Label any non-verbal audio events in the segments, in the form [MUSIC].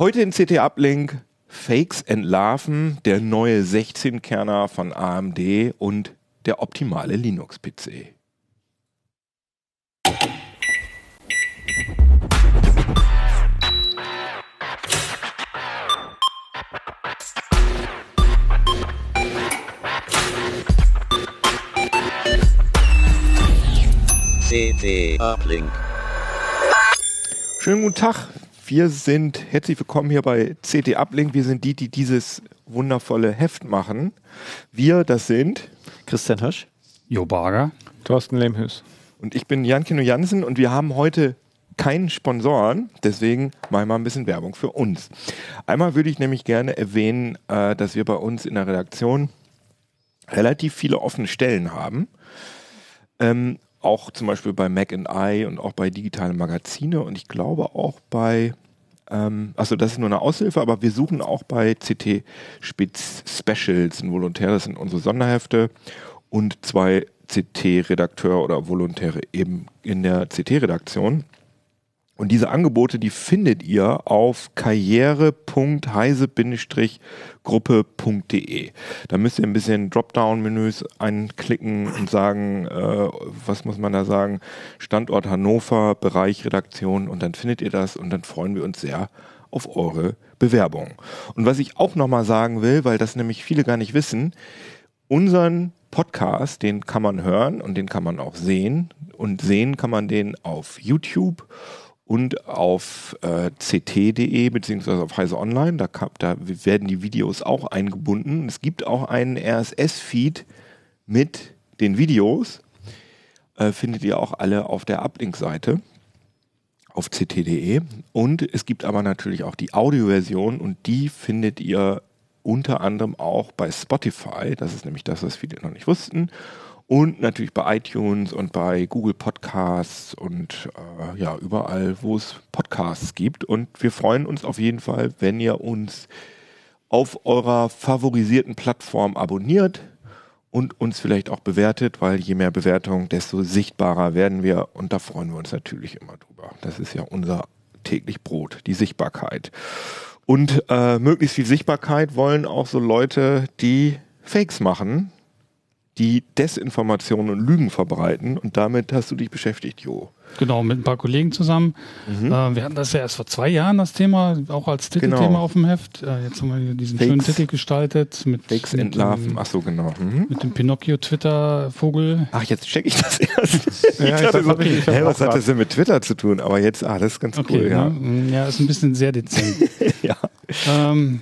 Heute in CT Uplink Fakes entlarven, der neue 16-Kerner von AMD und der optimale Linux-PC. CT Uplink. Schönen guten Tag. Wir sind herzlich willkommen hier bei CT Uplink. Wir sind die, die dieses wundervolle Heft machen. Wir, das sind Christian Hirsch. Jo Barger. Thorsten Lehmhüs. und ich bin Jan Kino Jansen und wir haben heute keinen Sponsoren, deswegen mal mal ein bisschen Werbung für uns. Einmal würde ich nämlich gerne erwähnen, äh, dass wir bei uns in der Redaktion relativ viele offene Stellen haben. Ähm, auch zum Beispiel bei Mac and I und auch bei digitalen Magazine und ich glaube auch bei, ähm, also das ist nur eine Aushilfe, aber wir suchen auch bei CT Spitz Specials ein Volontär, das sind unsere Sonderhefte und zwei CT-Redakteur oder Volontäre eben in der CT-Redaktion. Und diese Angebote, die findet ihr auf karriere.heise-gruppe.de. Da müsst ihr ein bisschen Dropdown-Menüs einklicken und sagen, äh, was muss man da sagen? Standort Hannover, Bereich Redaktion und dann findet ihr das und dann freuen wir uns sehr auf eure Bewerbung. Und was ich auch nochmal sagen will, weil das nämlich viele gar nicht wissen, unseren Podcast, den kann man hören und den kann man auch sehen. Und sehen kann man den auf YouTube und auf äh, ct.de beziehungsweise auf Heise Online. Da, kam, da werden die Videos auch eingebunden. Es gibt auch einen RSS-Feed mit den Videos. Äh, findet ihr auch alle auf der Uplink-Seite auf ct.de. Und es gibt aber natürlich auch die Audioversion und die findet ihr unter anderem auch bei Spotify. Das ist nämlich das, was viele noch nicht wussten. Und natürlich bei iTunes und bei Google Podcasts und äh, ja, überall, wo es Podcasts gibt. Und wir freuen uns auf jeden Fall, wenn ihr uns auf eurer favorisierten Plattform abonniert und uns vielleicht auch bewertet, weil je mehr Bewertung, desto sichtbarer werden wir. Und da freuen wir uns natürlich immer drüber. Das ist ja unser täglich Brot, die Sichtbarkeit. Und äh, möglichst viel Sichtbarkeit wollen auch so Leute, die Fakes machen, die Desinformationen und Lügen verbreiten. Und damit hast du dich beschäftigt, Jo. Genau, mit ein paar Kollegen zusammen. Mhm. Äh, wir hatten das ja erst vor zwei Jahren, das Thema, auch als Titelthema Genau. auf dem Heft. Äh, jetzt haben wir hier diesen Fakes. schönen Titel gestaltet mit, Fakes mit, entlarven. Ach so, genau. Mhm. mit dem Pinocchio-Twitter-Vogel. Ach, jetzt check ich das erst. [LAUGHS] Ja, ich dachte so, hab ich- auch was hat das denn mit Twitter zu tun? Aber jetzt, ah, das ist ganz Okay, cool, ja. ne? ja, ist ein bisschen sehr dezent. [LAUGHS] ja. ähm,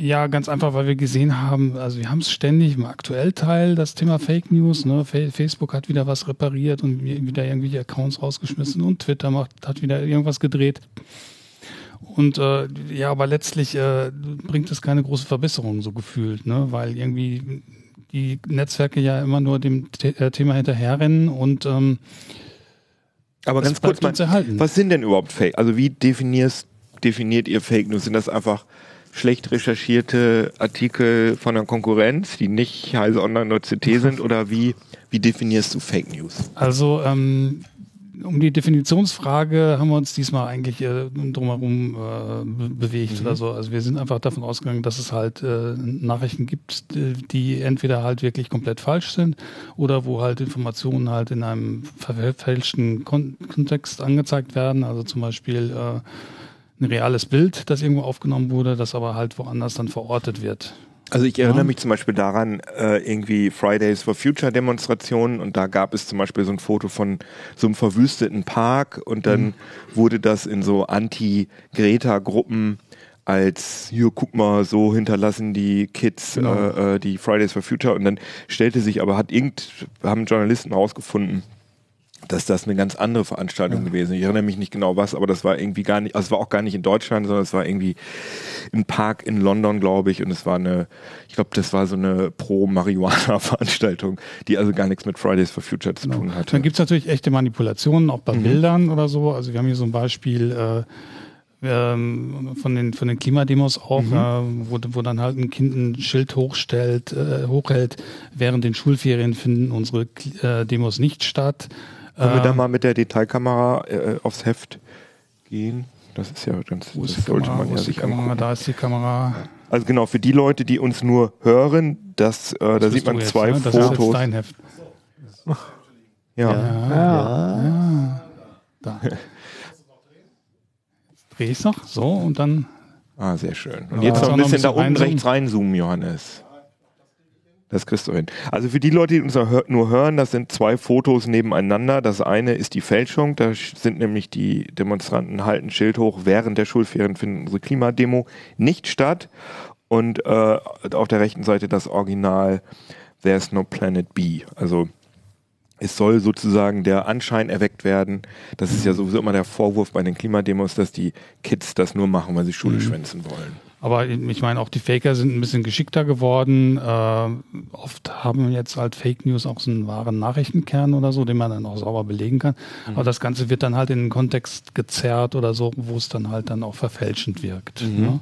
ja, ganz einfach, weil wir gesehen haben, also wir haben es ständig im Aktuellteil, das Thema Fake News. Ne? Fa- Facebook hat wieder was repariert und wi- wieder irgendwelche Accounts rausgeschmissen und Twitter macht, hat wieder irgendwas gedreht. Und äh, ja, aber letztlich äh, bringt es keine große Verbesserung, so gefühlt, ne? weil irgendwie die Netzwerke ja immer nur dem The äh, Thema hinterherrennen und ähm, Aber ganz kurz mal, was sind denn überhaupt Fake? Also wie definierst, definiert ihr Fake News? Sind das einfach schlecht recherchierte Artikel von der Konkurrenz, die nicht Heise Online oder CT [LAUGHS] sind? Oder wie, wie definierst du Fake News? Also ähm, um die Definitionsfrage haben wir uns diesmal eigentlich äh, drumherum äh, be- bewegt oder so. Also wir sind einfach davon ausgegangen, dass es halt äh, Nachrichten gibt, die entweder halt wirklich komplett falsch sind oder wo halt Informationen halt in einem verfälschten Kon Kontext angezeigt werden. Also zum Beispiel äh, ein reales Bild, das irgendwo aufgenommen wurde, das aber halt woanders dann verortet wird. Also ich erinnere Ja. mich zum Beispiel daran, äh, irgendwie Fridays for Future Demonstrationen und da gab es zum Beispiel so ein Foto von so einem verwüsteten Park und dann wurde das in so Anti-Greta-Gruppen als, hier guck mal, so hinterlassen die Kids Genau. äh, äh, die Fridays for Future und dann stellte sich aber, hat irgend, haben Journalisten herausgefunden, dass das eine ganz andere Veranstaltung gewesen ist. Ich erinnere mich nicht genau was, aber das war irgendwie gar nicht, also es war auch gar nicht in Deutschland, sondern es war irgendwie ein Park in London, glaube ich, und es war eine, ich glaube, das war so eine Pro-Marihuana-Veranstaltung, die also gar nichts mit Fridays for Future zu tun hatte. Dann gibt es natürlich echte Manipulationen, auch bei Mhm. Bildern oder so. Also wir haben hier so ein Beispiel äh, ähm, von, den, von den Klimademos auch, Mhm. äh, wo, wo dann halt ein Kind ein Schild hochstellt, äh, hochhält, während den Schulferien finden unsere äh, Demos nicht statt. Können wir da mal mit der Detailkamera äh, aufs Heft gehen? Das ist ja ganz, Wo das sollte Kamera? man Wo ja ist die sich Kamera? angucken. Da ist die Kamera. Also genau, für die Leute, die uns nur hören, das, äh, da Das sieht bist du man jetzt, zwei ne? Das ist jetzt Fotos. dein Heft. ja. Ja. Da. Jetzt drehe ich noch. So, und dann. Ah, sehr schön. Und Ja, jetzt noch ein bisschen da unten reinzoomen. rechts reinzoomen, Johannes. Das kriegst du hin. Also für die Leute, die uns nur hör- nur hören, das sind zwei Fotos nebeneinander. Das eine ist die Fälschung. Da sind nämlich die Demonstranten halten Schild hoch. Während der Schulferien findet unsere Klimademo nicht statt. Und äh, auf der rechten Seite das Original There's no Planet B. Also es soll sozusagen der Anschein erweckt werden. Das ist ja sowieso immer der Vorwurf bei den Klimademos, dass die Kids das nur machen, weil sie Schule schwänzen wollen. Aber ich meine, auch die Faker sind ein bisschen geschickter geworden. Äh, oft haben jetzt halt Fake News auch so einen wahren Nachrichtenkern oder so, den man dann auch sauber belegen kann. Aber das Ganze wird dann halt in den Kontext gezerrt oder so, wo es dann halt dann auch verfälschend wirkt. Ne?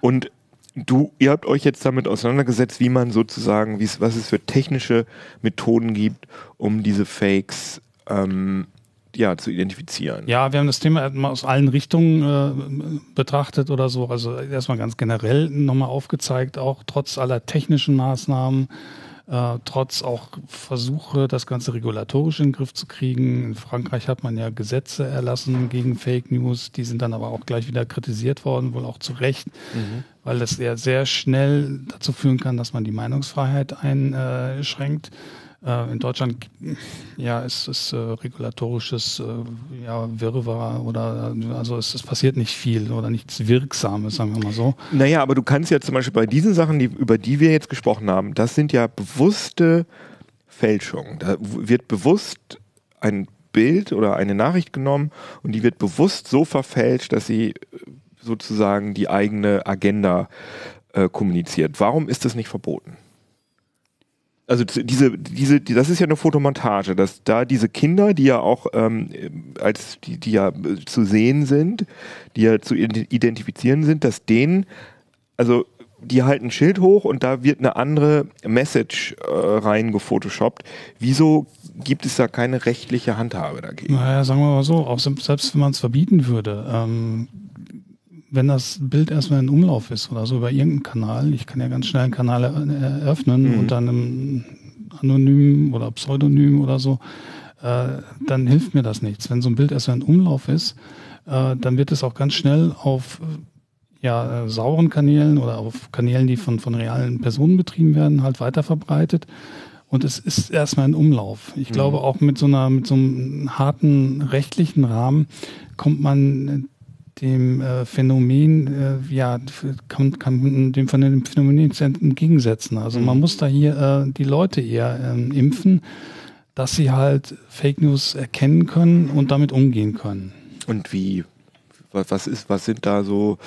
Und du, ihr habt euch jetzt damit auseinandergesetzt, wie man sozusagen, wie es, was es für technische Methoden gibt, um diese Fakes ähm, ja, zu identifizieren. Ja, wir haben das Thema aus allen Richtungen äh, betrachtet oder so. Also erstmal ganz generell nochmal aufgezeigt, auch trotz aller technischen Maßnahmen, äh, trotz auch Versuche, das Ganze regulatorisch in den Griff zu kriegen. In Frankreich hat man ja Gesetze erlassen gegen Fake News, die sind dann aber auch gleich wieder kritisiert worden, wohl auch zu Recht, weil das ja sehr schnell dazu führen kann, dass man die Meinungsfreiheit einschränkt. Äh, in Deutschland ja, ist es äh, regulatorisches äh, ja, Wirrwarr oder also es, es passiert nicht viel oder nichts Wirksames, sagen wir mal so. Naja, aber du kannst ja zum Beispiel bei diesen Sachen, die, über die wir jetzt gesprochen haben, das sind ja bewusste Fälschungen. Da wird bewusst ein Bild oder eine Nachricht genommen und die wird bewusst so verfälscht, dass sie äh, sozusagen die eigene Agenda äh, kommuniziert. Warum ist das nicht verboten? Also diese, diese, die, das ist ja eine Fotomontage, dass da diese Kinder, die ja auch ähm, als die, die ja äh, zu sehen sind, die ja zu ident- identifizieren sind, dass denen, also die halten ein Schild hoch und da wird eine andere Message äh, rein gefotoshoppt. Wieso gibt es da keine rechtliche Handhabe dagegen? Naja, sagen wir mal so, auch se- selbst wenn man es verbieten würde, ähm, wenn das Bild erstmal in Umlauf ist oder so über irgendeinen Kanal, ich kann ja ganz schnell einen Kanal er- eröffnen Mhm. und dann im Anonym oder Pseudonym oder so, äh, dann hilft mir das nichts. Wenn so ein Bild erstmal in Umlauf ist, äh, dann wird es auch ganz schnell auf äh, ja, äh, sauren Kanälen oder auf Kanälen, die von, von realen Personen betrieben werden, halt weiter verbreitet. Und es ist erstmal ein Umlauf. Ich glaube, auch mit so einer, mit so einem harten rechtlichen Rahmen kommt man äh, dem äh, Phänomen, äh, ja, kann, kann dem von dem Phänomen entgegensetzen. Also man muss da hier äh, die Leute eher ähm, impfen, dass sie halt Fake News erkennen können und damit umgehen können. Und wie, was ist, was sind da so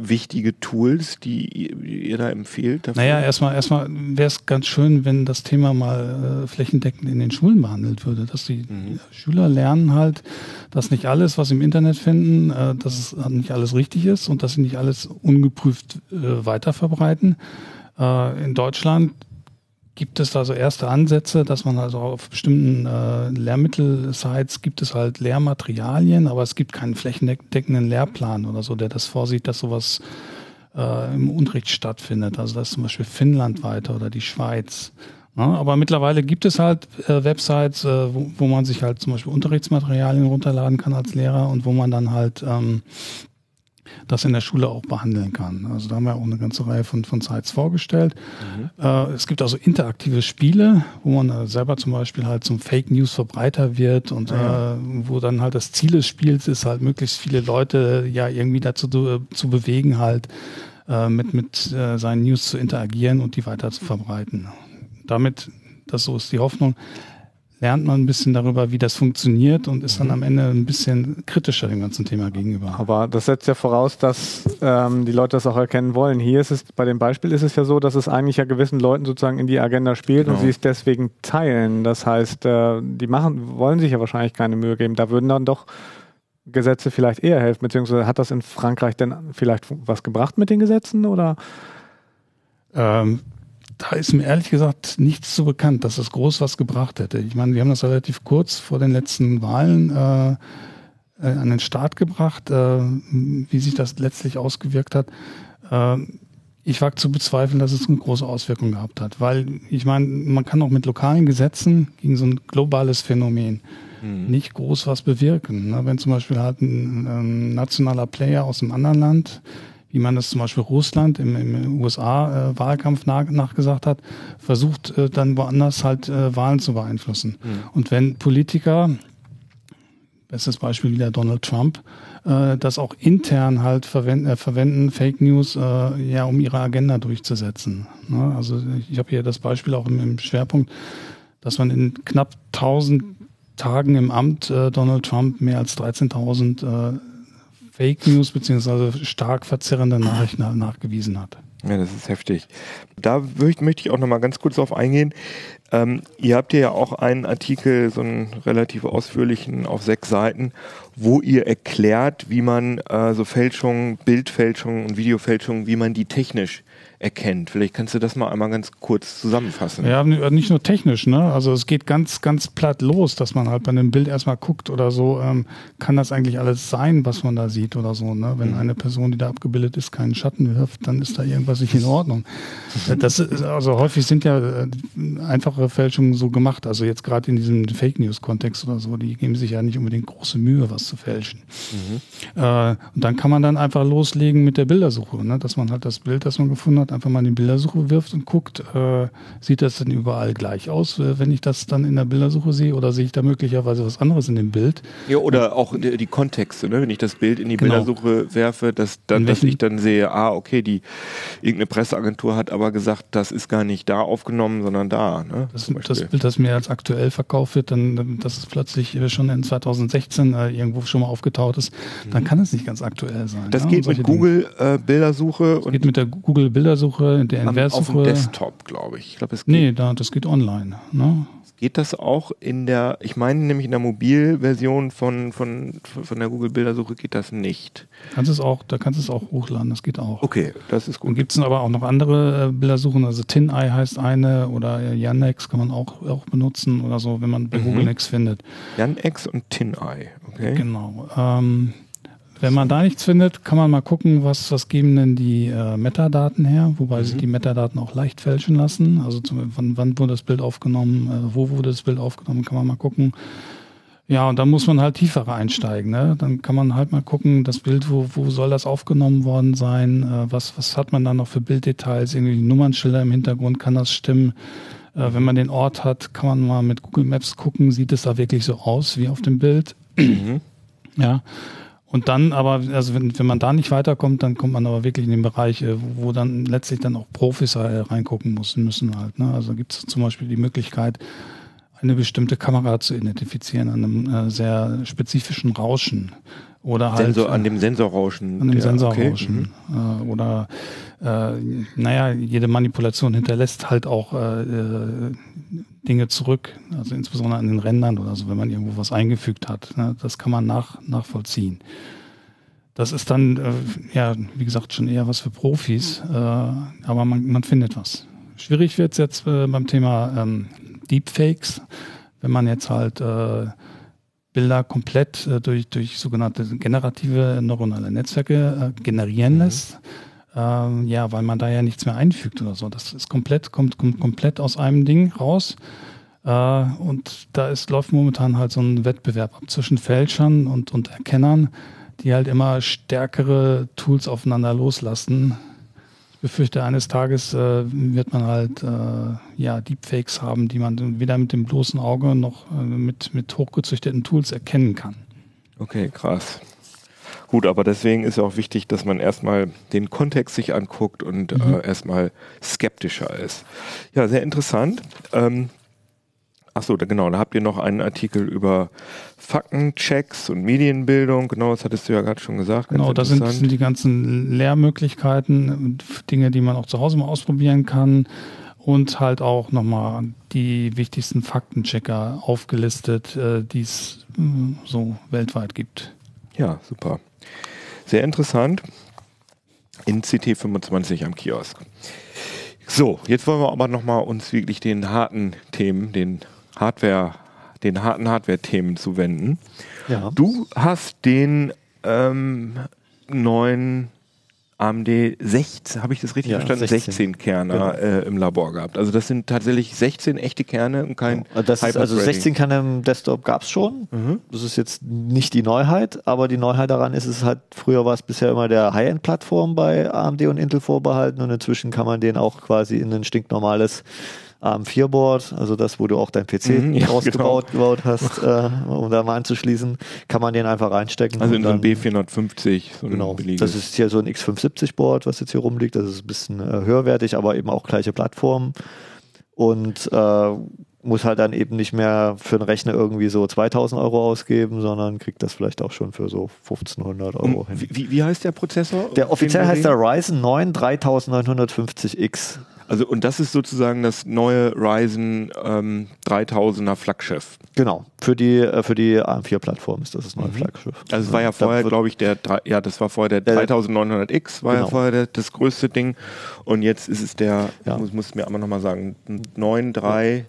wichtige Tools, die ihr, da empfehlt? Dafür? Naja, erstmal erstmal wäre es ganz schön, wenn das Thema mal äh, flächendeckend in den Schulen behandelt würde, dass die Schüler lernen halt, dass nicht alles, was sie im Internet finden, äh, dass es nicht alles richtig ist und dass sie nicht alles ungeprüft äh, weiterverbreiten. Äh, in Deutschland gibt es da so erste Ansätze, dass man also auf bestimmten äh, Lehrmittelsites gibt es halt Lehrmaterialien, aber es gibt keinen flächendeckenden Lehrplan oder so, der das vorsieht, dass sowas äh, im Unterricht stattfindet. Also das ist zum Beispiel Finnland weiter oder die Schweiz. Ja, aber mittlerweile gibt es halt äh, Websites, äh, wo, wo man sich halt zum Beispiel Unterrichtsmaterialien runterladen kann als Lehrer und wo man dann halt ähm, das in der Schule auch behandeln kann. Also da haben wir auch eine ganze Reihe von, von Sites vorgestellt. Äh, es gibt also interaktive Spiele, wo man äh, selber zum Beispiel halt zum Fake News Verbreiter wird und äh, wo dann halt das Ziel des Spiels ist, halt möglichst viele Leute ja irgendwie dazu zu, zu bewegen, halt äh, mit, mit äh, seinen News zu interagieren und die weiter zu verbreiten. Damit, das so ist die Hoffnung, lernt man ein bisschen darüber, wie das funktioniert und ist dann am Ende ein bisschen kritischer dem ganzen Thema gegenüber. Aber das setzt ja voraus, dass ähm, die Leute das auch erkennen wollen. Hier ist es, bei dem Beispiel ist es ja so, dass es eigentlich ja gewissen Leuten sozusagen in die Agenda spielt und Genau. sie es deswegen teilen. Das heißt, äh, die machen, wollen sich ja wahrscheinlich keine Mühe geben. Da würden dann doch Gesetze vielleicht eher helfen, beziehungsweise hat das in Frankreich denn vielleicht was gebracht mit den Gesetzen oder? Ähm, da ist mir ehrlich gesagt nichts so bekannt, dass das groß was gebracht hätte. Ich meine, wir haben das relativ kurz vor den letzten Wahlen äh, äh, an den Start gebracht, äh, wie sich das letztlich ausgewirkt hat. Äh, ich wage zu bezweifeln, dass es eine große Auswirkung gehabt hat, weil ich meine, man kann auch mit lokalen Gesetzen gegen so ein globales Phänomen mhm. nicht groß was bewirken. Ne? Wenn zum Beispiel halt ein ähm, nationaler Player aus einem anderen Land, wie man das zum Beispiel Russland im, im USA-Wahlkampf äh, nach, nachgesagt hat, versucht äh, dann woanders halt äh, Wahlen zu beeinflussen. Mhm. Und wenn Politiker, bestes Beispiel wieder Donald Trump, äh, das auch intern halt verwenden, äh, verwenden Fake News, äh, ja, um ihre Agenda durchzusetzen. Ne? Also ich habe hier das Beispiel auch im, im, Schwerpunkt, dass man in knapp 1000 Tagen im Amt Donald Trump mehr als 13.000 äh, Fake News beziehungsweise stark verzerrende Nachrichten nachgewiesen hat. Ja, das ist heftig. Da möchte ich auch noch mal ganz kurz darauf eingehen. Ähm, ihr habt ja auch einen Artikel, so einen relativ ausführlichen auf sechs Seiten, wo ihr erklärt, wie man äh, so Fälschungen, Bildfälschungen und Videofälschungen, wie man die technisch erkennt. Vielleicht kannst du das mal einmal ganz kurz zusammenfassen. Ja, nicht nur technisch, ne? Also es geht ganz, ganz platt los, dass man halt bei einem Bild erstmal guckt oder so, ähm, kann das eigentlich alles sein, was man da sieht oder so, ne? Wenn mhm. eine Person, die da abgebildet ist, keinen Schatten wirft, dann ist da irgendwas nicht in Ordnung. Mhm. Das ist, also häufig sind ja äh, einfache Fälschungen so gemacht, also jetzt gerade in diesem Fake News Kontext oder so, die geben sich ja nicht unbedingt große Mühe, was zu fälschen. Mhm. Äh, und dann kann man dann einfach loslegen mit der Bildersuche, ne? Dass man halt das Bild, das man gefunden hat, Monat einfach mal in die Bildersuche wirft und guckt, äh, sieht das denn überall gleich aus, äh, wenn ich das dann in der Bildersuche sehe oder sehe ich da möglicherweise was anderes in dem Bild? Ja, oder auch die, die Kontexte, ne? wenn ich das Bild in die genau. Bildersuche werfe, dass, dann, dass ich dann sehe, ah, okay, die irgendeine Presseagentur hat aber gesagt, das ist gar nicht da aufgenommen, sondern da. Ne? Das, das Bild, das mir als aktuell verkauft wird, dann, das ist plötzlich schon in 2016 äh, irgendwo schon mal aufgetaucht ist, dann mhm. kann es nicht ganz aktuell sein. Das ja? geht mit Google äh, Bildersuche. Das geht mit der Google Bildersuche Bildersuche, der Inverssuche. Auf dem Desktop, glaube ich. ich glaub, es geht nee, da, das geht online. Ne? Geht das auch in der, ich meine nämlich in der Mobilversion von, von, von der Google Bildersuche geht das nicht. Kannst es auch, da kannst du es auch hochladen, das geht auch. Okay, das ist gut. Und gibt es aber auch noch andere äh, Bildersuchen, also TinEye heißt eine oder Yandex kann man auch, auch benutzen oder so, wenn man bei mhm. Google nichts findet. Yandex und TinEye, okay. Genau. Ähm, wenn man da nichts findet, kann man mal gucken, was, was geben denn die äh, Metadaten her, wobei mhm. sich die Metadaten auch leicht fälschen lassen. Also zum, wann, wann wurde das Bild aufgenommen, äh, wo wurde das Bild aufgenommen, kann man mal gucken. Ja, und dann muss man halt tiefer einsteigen. Ne? Dann kann man halt mal gucken, das Bild, wo, wo soll das aufgenommen worden sein? Äh, was, was hat man da noch für Bilddetails? Irgendwie Nummernschilder im Hintergrund, kann das stimmen? Äh, wenn man den Ort hat, kann man mal mit Google Maps gucken, sieht es da wirklich so aus wie auf dem Bild? Mhm. Ja. Und dann aber, also wenn, wenn man da nicht weiterkommt, dann kommt man aber wirklich in den Bereich, äh, wo, dann letztlich dann auch Profis äh, reingucken müssen, müssen halt. Ne? Also gibt es zum Beispiel die Möglichkeit, eine bestimmte Kamera zu identifizieren an einem äh, sehr spezifischen Rauschen. Oder halt Sensor, an dem Sensorrauschen. An dem Sensorrauschen. Okay. Mhm. Äh, oder äh, naja, jede Manipulation hinterlässt halt auch äh, äh, Dinge zurück, also insbesondere an den Rändern oder so, wenn man irgendwo was eingefügt hat. Ne? Das kann man nach, nachvollziehen. Das ist dann, äh, ja, wie gesagt, schon eher was für Profis, äh, aber man, man findet was. Schwierig wird es jetzt äh, beim Thema ähm, Deepfakes, wenn man jetzt halt Bilder komplett durch, durch sogenannte generative neuronale Netzwerke generieren mhm. Ähm, ja, weil man da ja nichts mehr einfügt oder so. Das ist komplett, kommt, kommt komplett aus einem Ding raus. Äh, und da ist, läuft momentan halt so ein Wettbewerb ab zwischen Fälschern und, und Erkennern, die halt immer stärkere Tools aufeinander loslassen. Ich befürchte, eines Tages äh, wird man halt äh, ja, Deepfakes haben, die man weder mit dem bloßen Auge noch äh, mit, mit hochgezüchteten Tools erkennen kann. Okay, krass. Gut, aber deswegen ist ja auch wichtig, dass man erstmal den Kontext sich anguckt und mhm. äh, erstmal skeptischer ist. Ja, sehr interessant. Ähm, Achso, da, genau, da habt ihr noch einen Artikel über Faktenchecks und Medienbildung. Genau, das hattest du ja gerade schon gesagt. Genau, das sind, sind, die ganzen Lehrmöglichkeiten, Dinge, die man auch zu Hause mal ausprobieren kann. Und halt auch nochmal die wichtigsten Faktenchecker aufgelistet, äh, die es äh, so weltweit gibt. Ja, super. Sehr interessant. In CT25 am Kiosk. So, jetzt wollen wir aber nochmal uns wirklich den harten Themen, den Hardware, den harten Hardware-Themen zu wenden. Ja. Du hast den ähm, neuen AMD 16, habe ich das richtig Ja, verstanden? 16. 16 Kerner Genau. äh, im Labor gehabt. Also das sind tatsächlich 16 echte Kerne und kein Das ist, also Hyper-Threading. 16 kann im Desktop gab es schon. Das ist jetzt nicht die Neuheit, aber die Neuheit daran ist es halt, früher war es bisher immer der High-End-Plattform bei AMD und Intel vorbehalten und inzwischen kann man den auch quasi in ein stinknormales AM4-Board, also das, wo du auch dein PC Mhm, ja, rausgebaut gebaut hast, [LAUGHS] äh, um da mal anzuschließen, kann man den einfach reinstecken. Also in so ein dann- B450, so ein Genau, billiges. das ist hier so ein X570-Board, was jetzt hier rumliegt. Das ist ein bisschen äh, höherwertig, aber eben auch gleiche Plattform. Und äh, muss halt dann eben nicht mehr für einen Rechner irgendwie so 2000 Euro ausgeben, sondern kriegt das vielleicht auch schon für so 1500 Euro um, hin. wie, wie- heißt der Prozessor? Der offiziell heißt der? Ryzen 9 3950X. Also und das ist sozusagen das neue Ryzen ähm, 3000er Flaggschiff. Genau, für die, äh, für die AM4-Plattform ist das das neue Flaggschiff. Also es war ja vorher, glaube ich, der, ja, das war vorher der Der- 3900X, war ja Genau. vorher der, das größte Ding. Und jetzt ist es der, Ja. muss, muss mir aber nochmal sagen, 9350,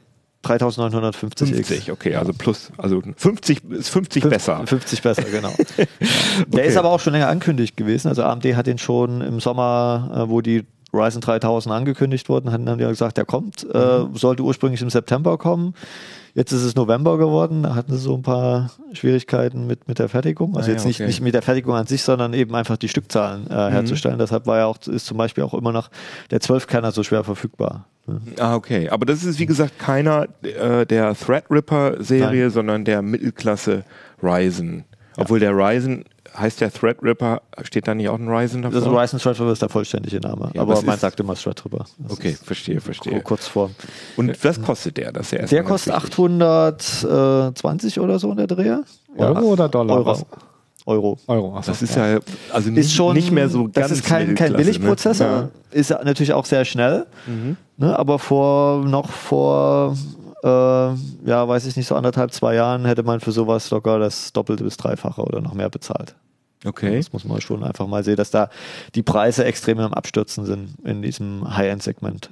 3950X. okay, also plus, also 50 ist 50 besser. 50 besser, genau. [LAUGHS] Der ist aber auch schon länger angekündigt gewesen. Also AMD hat den schon im Sommer, äh, wo die Ryzen 3000 angekündigt wurden, hatten dann ja gesagt, der kommt. Äh, Mhm. sollte ursprünglich im September kommen. Jetzt ist es November geworden. Da hatten sie so ein paar Schwierigkeiten mit, mit der Fertigung. Also Ah, jetzt ja, nicht, okay. nicht mit der Fertigung an sich, sondern eben einfach die Stückzahlen äh, herzustellen. Deshalb war ja auch, ist zum Beispiel auch immer noch der 12-Kerner so schwer verfügbar. ne? Ah, okay. Aber das ist, wie gesagt, keiner äh, der Threadripper-Serie, sondern der Mittelklasse Ryzen. Obwohl der Ryzen, heißt der Threadripper, steht da nicht auch ein Ryzen davor? Das Ryzen Threadripper ist der vollständige Name. Ja, aber man ist- sagt immer Threadripper. Das Okay, ist verstehe, verstehe. Kurz vor. Und was kostet der? Das ist ja Der kostet wichtig. 820 oder so in der Dreh. Euro oder Dollar? Euro. Euro. Euro. achso, Das ist ja, also nicht, Ist schon nicht mehr so ganz Das ist kein, kein Billigprozessor. Ne? Ist ja natürlich auch sehr schnell. Mhm. Ne, aber vor noch vor äh, ja, weiß ich nicht, so anderthalb, zwei Jahren hätte man für sowas locker das Doppelte bis Dreifache oder noch mehr bezahlt. Okay. Das muss man schon einfach mal sehen, dass da die Preise extrem am Abstürzen sind in diesem High-End-Segment.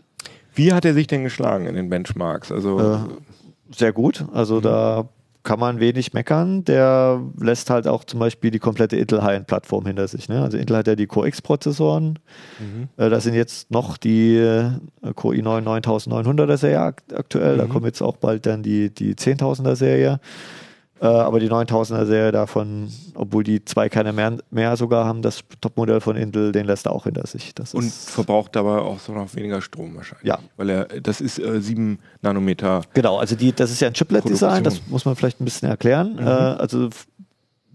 Wie hat er sich denn geschlagen in den Benchmarks? Also Äh, sehr gut. Mhm. Also da kann man wenig meckern. Der lässt halt auch zum Beispiel die komplette Intel High-End-Plattform hinter sich. Ne? Also Intel hat ja die Core X-Prozessoren. Mhm. Äh, das sind jetzt noch die äh, Core i9 9900er Serie akt aktuell. Da Mhm. kommt jetzt auch bald dann die, die 10.000er Serie. Äh, aber die 9000er Serie davon, obwohl die zwei keine mehr, mehr sogar haben, das Topmodell von Intel, den lässt er auch hinter sich. Das und verbraucht dabei auch so noch weniger Strom wahrscheinlich. Ja. Weil er, das ist äh, 7 Nanometer. Genau, also die, das ist ja ein Chiplet-Design, das muss man vielleicht ein bisschen erklären. Äh, also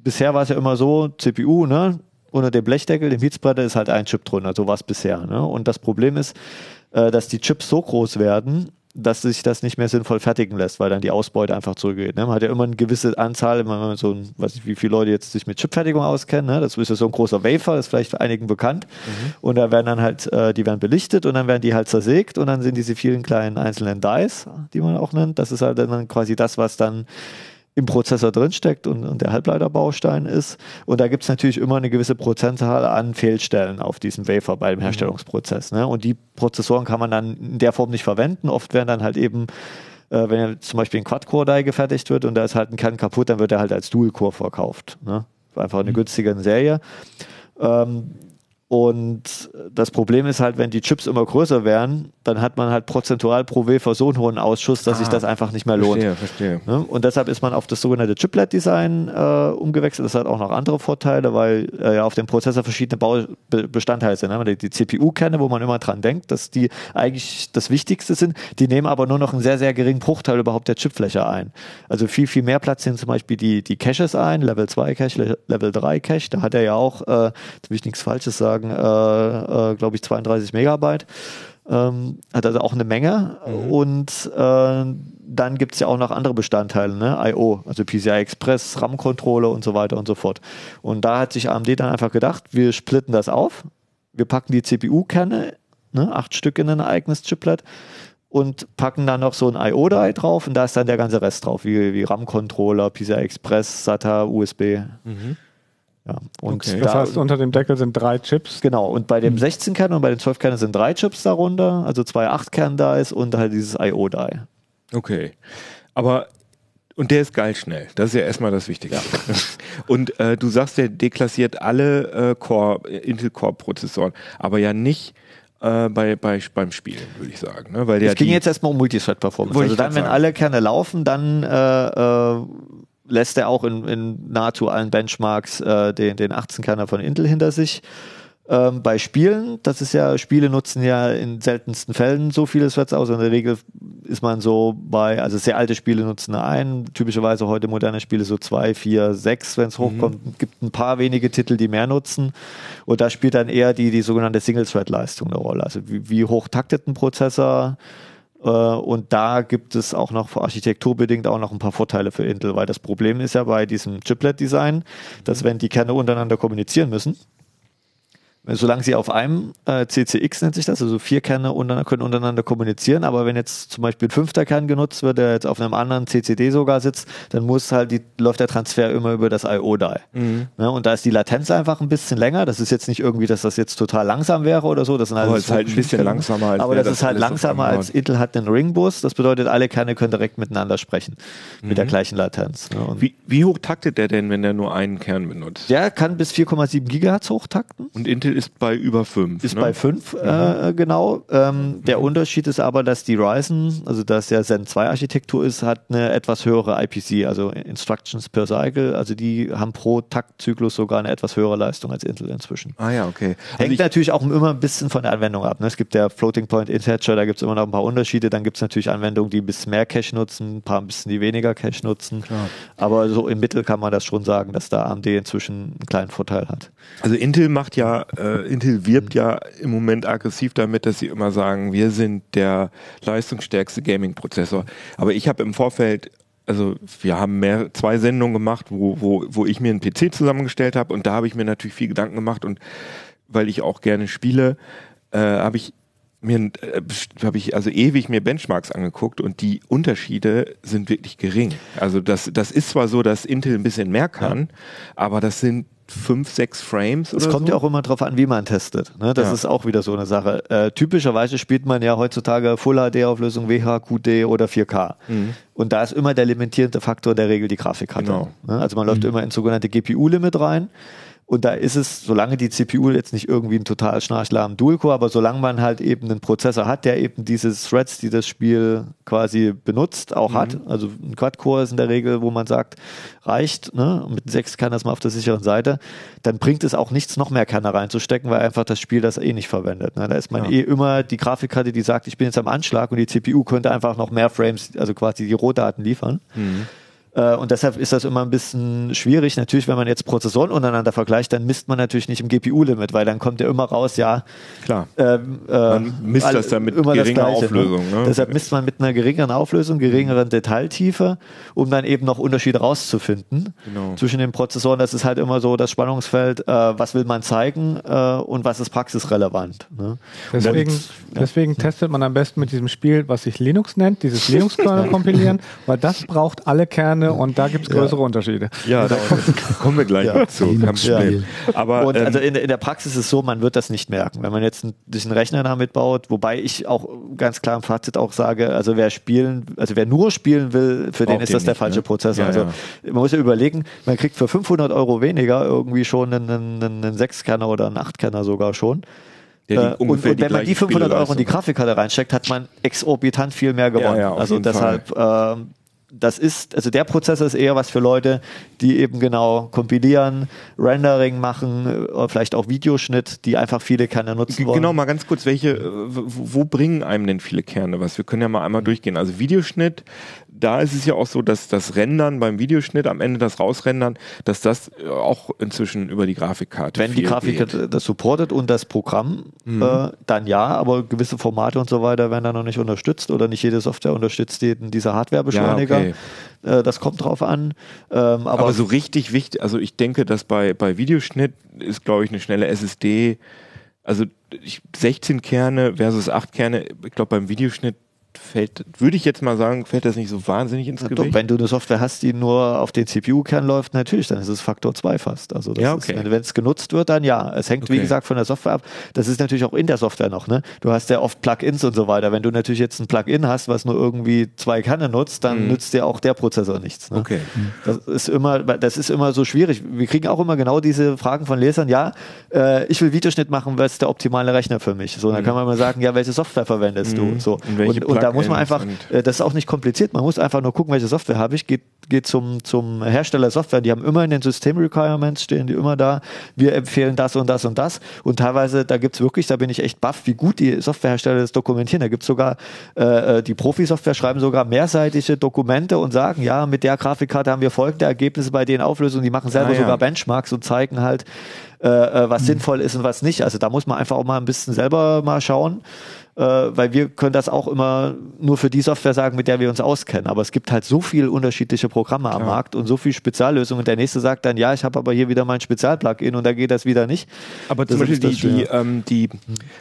bisher war es ja immer so, CPU, ne? Unter dem Blechdeckel, dem Heatspreader ist halt ein Chip drunter, so war es bisher. Ne? Und das Problem ist, äh, dass die Chips so groß werden, dass sich das nicht mehr sinnvoll fertigen lässt, weil dann die Ausbeute einfach zurückgeht. Ne? Man hat ja immer eine gewisse Anzahl, wenn man so ein, weiß nicht, wie viele Leute jetzt sich mit Chipfertigung auskennen, ne? das ist ja so ein großer Wafer, ist vielleicht für einigen bekannt. Und da werden dann halt, äh, die werden belichtet und dann werden die halt zersägt und dann sind diese vielen kleinen einzelnen Dies, die man auch nennt, das ist halt dann quasi das, was dann im Prozessor drinsteckt und, und der Halbleiterbaustein ist. Und da gibt es natürlich immer eine gewisse Prozentzahl an Fehlstellen auf diesem Wafer bei dem Herstellungsprozess. Ne? Und die Prozessoren kann man dann in der Form nicht verwenden. Oft werden dann halt eben, äh, wenn ja zum Beispiel ein Quad-Core-Die gefertigt wird und da ist halt ein Kern kaputt, dann wird er halt als Dual-Core verkauft. Ne? Einfach eine günstigere Serie. Ähm, und das Problem ist halt, wenn die Chips immer größer werden, dann hat man halt prozentual pro Wafer so einen hohen Ausschuss, dass sich Ah, das einfach nicht mehr lohnt. Verstehe, verstehe. Ne? Und deshalb ist man auf das sogenannte Chiplet-Design äh, umgewechselt. Das hat auch noch andere Vorteile, weil äh, ja auf dem Prozessor verschiedene Baubestandteile sind. Ne? Die, die CPU-Kerne, wo man immer dran denkt, dass die eigentlich das Wichtigste sind, die nehmen aber nur noch einen sehr, sehr geringen Bruchteil überhaupt der Chipfläche ein. Also viel, viel mehr Platz sind zum Beispiel die, die Caches ein, Level 2 Cache, Le- Level 3 Cache. Da hat er ja auch, äh, will ich nichts Falsches sagen, äh, äh, glaube ich 32 Megabyte. Ähm, hat also auch eine Menge. Und äh, dann gibt es ja auch noch andere Bestandteile, ne? I.O., also PCI Express, RAM-Controller und so weiter und so fort. Und da hat sich AMD dann einfach gedacht, wir splitten das auf, wir packen die CPU-Kerne, ne? acht Stück in ein eigenes Chiplet und packen dann noch so ein I.O.-Die drauf und da ist dann der ganze Rest drauf, wie, wie RAM-Controller, PCI Express, SATA, USB. Ja, und Okay. Das da, heißt, unter dem Deckel sind drei Chips. Genau, und bei dem 16-Kern und bei den 12-Kernen sind drei Chips darunter, also zwei 8-Kern-Dies und halt dieses I.O.-Die. Okay. Aber Und der ist geil schnell. Das ist ja erstmal das Wichtigste. [LAUGHS] Und äh, du sagst, der deklassiert alle äh, Core, Intel Core Prozessoren, aber ja nicht äh, bei, bei, beim Spielen, würde ich sagen. Ne? Weil der Es ging die- jetzt erstmal um Multithread-Performance. Wollte Also dann, wenn sagen. alle Kerne laufen, dann äh, äh, lässt er auch in, in nahezu allen Benchmarks äh, den, den 18-Kerner von Intel hinter sich. Ähm, bei Spielen, das ist ja, Spiele nutzen ja in seltensten Fällen so viele Threads aus. In der Regel ist man so bei, also sehr alte Spiele nutzen ein, typischerweise heute moderne Spiele so zwei, vier, sechs, wenn es hochkommt. gibt ein paar wenige Titel, die mehr nutzen. Und da spielt dann eher die, die sogenannte Single-Thread-Leistung eine Rolle. Also wie, wie hoch taktet ein Prozessor, und da gibt es auch noch architekturbedingt auch noch ein paar Vorteile für Intel, weil das Problem ist ja bei diesem Chiplet-Design, dass wenn die Kerne untereinander kommunizieren müssen, solange sie auf einem äh, CCX nennt sich das, also vier Kerne untereinander, können untereinander kommunizieren, aber wenn jetzt zum Beispiel ein fünfter Kern genutzt wird, der jetzt auf einem anderen CCD sogar sitzt, dann muss halt die, läuft der Transfer immer über das IO-Die. Mhm. Ne, und da ist die Latenz einfach ein bisschen länger. Das ist jetzt nicht irgendwie, dass das jetzt total langsam wäre oder so. Das sind Aber ist halt ein bisschen langsamer, als Aber das das ist halt langsamer als. Intel hat den Ringbus. Das bedeutet, alle Kerne können direkt miteinander sprechen. Mit der gleichen Latenz. Ne? Und Mhm. Wie, wie hoch taktet der denn, wenn der nur einen Kern benutzt? der kann bis 4,7 Gigahertz hochtakten. Und Intel ist bei über 5. Ist ne? bei 5 äh, genau. Ähm, der Unterschied ist aber, dass die Ryzen, also dass ja Zen 2 Architektur ist, hat eine etwas höhere IPC, also Instructions per Cycle. Also die haben pro Taktzyklus sogar eine etwas höhere Leistung als Intel inzwischen. Ah ja, okay. Also Hängt ich, natürlich auch immer ein bisschen von der Anwendung ab. Ne? Es gibt ja Floating Point Integer, da gibt es immer noch ein paar Unterschiede. Dann gibt es natürlich Anwendungen, die ein bisschen mehr Cache nutzen, ein paar ein bisschen die weniger Cache nutzen. Aber so im Mittel kann man das schon sagen, dass da AMD inzwischen einen kleinen Vorteil hat. also Intel macht ja, äh, Intel wirbt ja im Moment aggressiv damit, dass sie immer sagen, wir sind der leistungsstärkste Gaming-Prozessor. Aber ich habe im Vorfeld also wir haben mehr zwei Sendungen gemacht, wo, wo, wo ich mir einen PC zusammengestellt habe und da habe ich mir natürlich viel Gedanken gemacht und weil ich auch gerne spiele, äh, habe ich mir äh, habe ich also ewig mir Benchmarks angeguckt und die Unterschiede sind wirklich gering. Also das das ist zwar so, dass Intel ein bisschen mehr kann, aber das sind fünf, sechs Frames Es kommt so. ja auch immer drauf an, wie man testet. Ne? Das Ja. ist auch wieder so eine Sache. Äh, typischerweise spielt man ja heutzutage Full HD-Auflösung, WHQD oder 4K. Mhm. Und da ist immer der limitierende Faktor der Regel die Grafikkarte. Genau. Ne? Also man läuft immer ins sogenannte GPU-Limit rein. Und da ist es, solange die CPU jetzt nicht irgendwie ein total schnarchlahmen Dual-Core, aber solange man halt eben einen Prozessor hat, der eben diese Threads, die das Spiel quasi benutzt, auch hat. Also ein Quad-Core ist in der Regel, wo man sagt, reicht, ne? Mit sechs kann das mal auf der sicheren Seite, dann bringt es auch nichts, noch mehr Kerne reinzustecken, weil einfach das Spiel das eh nicht verwendet. Ne? Da ist man Ja. eh immer die Grafikkarte, die sagt, ich bin jetzt am Anschlag und die CPU könnte einfach noch mehr Frames, also quasi die Rohdaten liefern. Äh, Und deshalb ist das immer ein bisschen schwierig. Natürlich, wenn man jetzt Prozessoren untereinander vergleicht, dann misst man natürlich nicht im GPU-Limit, weil dann kommt ja immer raus, ja, Klar. ähm, äh, Man misst all- das dann mit geringer Gleiche, Auflösung, ne? Deshalb misst man mit einer geringeren Auflösung, geringeren Detailtiefe, um dann eben noch Unterschiede rauszufinden Genau. zwischen den Prozessoren. Das ist halt immer so das Spannungsfeld, äh, was will man zeigen äh, und was ist praxisrelevant. Ne? Deswegen, Und- deswegen testet man am besten mit diesem Spiel, was sich Linux nennt, dieses [LAUGHS] Linux-Kernel kompilieren, weil das braucht alle Kerne und da gibt es größere Unterschiede. Ja, da [LAUGHS] kommen wir gleich Ja. noch zu. Problem. Aber Und ähm, also in, in der Praxis ist es so, man wird das nicht merken. Wenn man jetzt einen, sich einen Rechner damit baut, wobei ich auch ganz klar im Fazit auch sage, also wer spielen, also wer nur spielen will, für den ist den das der nicht, falsche ne? Prozessor. Ja, also ja. man muss ja überlegen, man kriegt für 500 Euro weniger irgendwie schon einen, einen, einen Sechskerner oder einen Achtkerner sogar schon. der Äh, und, und wenn man die gleiche 500 Euro in die. Grafikkarte reinsteckt, hat man exorbitant viel mehr gewonnen. Ja, ja, also deshalb, ähm, das ist, also der Prozessor ist eher was für Leute, die eben genau kompilieren, Rendering machen, äh, vielleicht auch Videoschnitt, die einfach viele Kerne nutzen wollen. Genau, mal ganz kurz, welche, äh, wo bringen einem denn viele Kerne was? Wir können ja mal einmal durchgehen. Also Videoschnitt, da ist es ja auch so, dass das Rendern beim Videoschnitt, am Ende das Rausrendern, dass das äh, auch inzwischen über die Grafikkarte Wenn die Grafikkarte geht. das supportet und das Programm, äh, dann ja, aber gewisse Formate und so weiter werden da noch nicht unterstützt oder nicht jede Software unterstützt jeden dieser Hardwarebeschleuniger. Ja, okay. äh, das kommt drauf an. Ähm, aber, Aber, so richtig wichtig, also ich denke, dass bei, bei Videoschnitt ist, glaube ich, eine schnelle SSD, also ich, 16 Kerne versus 8 Kerne, ich glaube beim Videoschnitt fällt, würde ich jetzt mal sagen, fällt das nicht so wahnsinnig ins Doch, Gewicht? wenn du eine Software hast, die nur auf den CPU-Kern läuft, natürlich, dann ist es Faktor 2 fast. Also das Ja, ist, okay. wenn wenn es genutzt wird, dann ja. Es hängt, wie Okay. gesagt, von der Software ab. Das ist natürlich auch in der Software noch. Ne? Du hast ja oft Plugins und so weiter. Wenn du natürlich jetzt ein Plugin hast, was nur irgendwie zwei Kerne nutzt, dann nützt dir auch der Prozessor nichts. Ne? Mhm. Okay. Das ist immer, das ist immer so schwierig. Wir kriegen auch immer genau diese Fragen von Lesern. Ja, äh, ich will Videoschnitt machen, was ist der optimale Rechner für mich? So, dann kann man mal sagen, ja, welche Software verwendest du? Mhm. So. Und welche Und, und da muss man einfach, äh, das ist auch nicht kompliziert. Man muss einfach nur gucken, welche Software habe ich. Geht, geht zum, zum Hersteller Software. Die haben immer in den System-Requirements stehen die immer da. Wir empfehlen das und das und das. Und teilweise, da gibt es wirklich, da bin ich echt baff, wie gut die Softwarehersteller das dokumentieren. Da gibt es sogar, äh, äh, die Profi-Software schreiben sogar mehrseitige Dokumente und sagen, ja, mit der Grafikkarte haben wir folgende Ergebnisse bei den Auflösungen. Die machen selber Ah, ja. sogar Benchmarks und zeigen halt, äh, äh, was sinnvoll ist und was nicht. Also da muss man einfach auch mal ein bisschen selber mal schauen, äh, weil wir können das auch immer nur für die Software sagen, mit der wir uns auskennen. Aber es gibt halt so viele unterschiedliche Programme am Markt und so viele Speziallösungen. Der nächste sagt dann, ja, ich habe aber hier wieder mein Spezialplugin und da geht das wieder nicht. Aber Das zum Beispiel die, die, ähm, die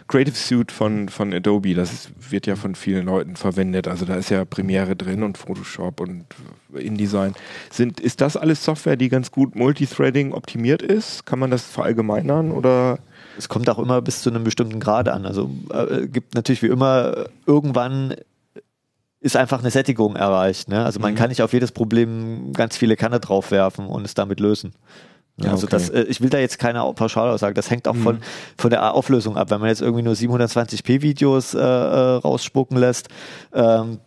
Creative Suite von, von Adobe, das wird ja von vielen Leuten verwendet. Also da ist ja Premiere drin und Photoshop und InDesign. Sind, ist das alles Software, die ganz gut Multithreading optimiert ist? Kann man das verallgemeinern oder? Es kommt auch immer bis zu einem bestimmten Grad an. Also äh, gibt natürlich wie immer irgendwann ist einfach eine Sättigung erreicht. Ne? Also man kann nicht auf jedes Problem ganz viele Kerne draufwerfen und es damit lösen. Ja, also okay. das, äh, ich will da jetzt keine Au- Pauschalaussage. Das hängt auch von, von der Auflösung ab. Wenn man jetzt irgendwie nur 720p Videos äh, äh, rausspucken lässt, ähm,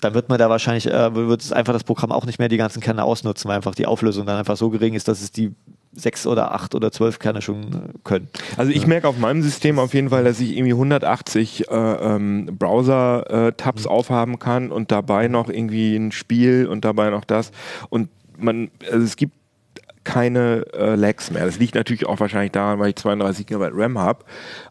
dann wird man da wahrscheinlich, äh, wird es einfach das Programm auch nicht mehr die ganzen Kerne ausnutzen, weil einfach die Auflösung dann einfach so gering ist, dass es die sechs oder acht oder zwölf Kerne schon äh, können. Also ich merke auf meinem System auf jeden Fall, dass ich irgendwie 180 äh, ähm, Browser-Tabs aufhaben kann und dabei noch irgendwie ein Spiel und dabei noch das. Und man, also es gibt keine äh, Lags mehr. Das liegt natürlich auch wahrscheinlich daran, weil ich 32 GB RAM habe.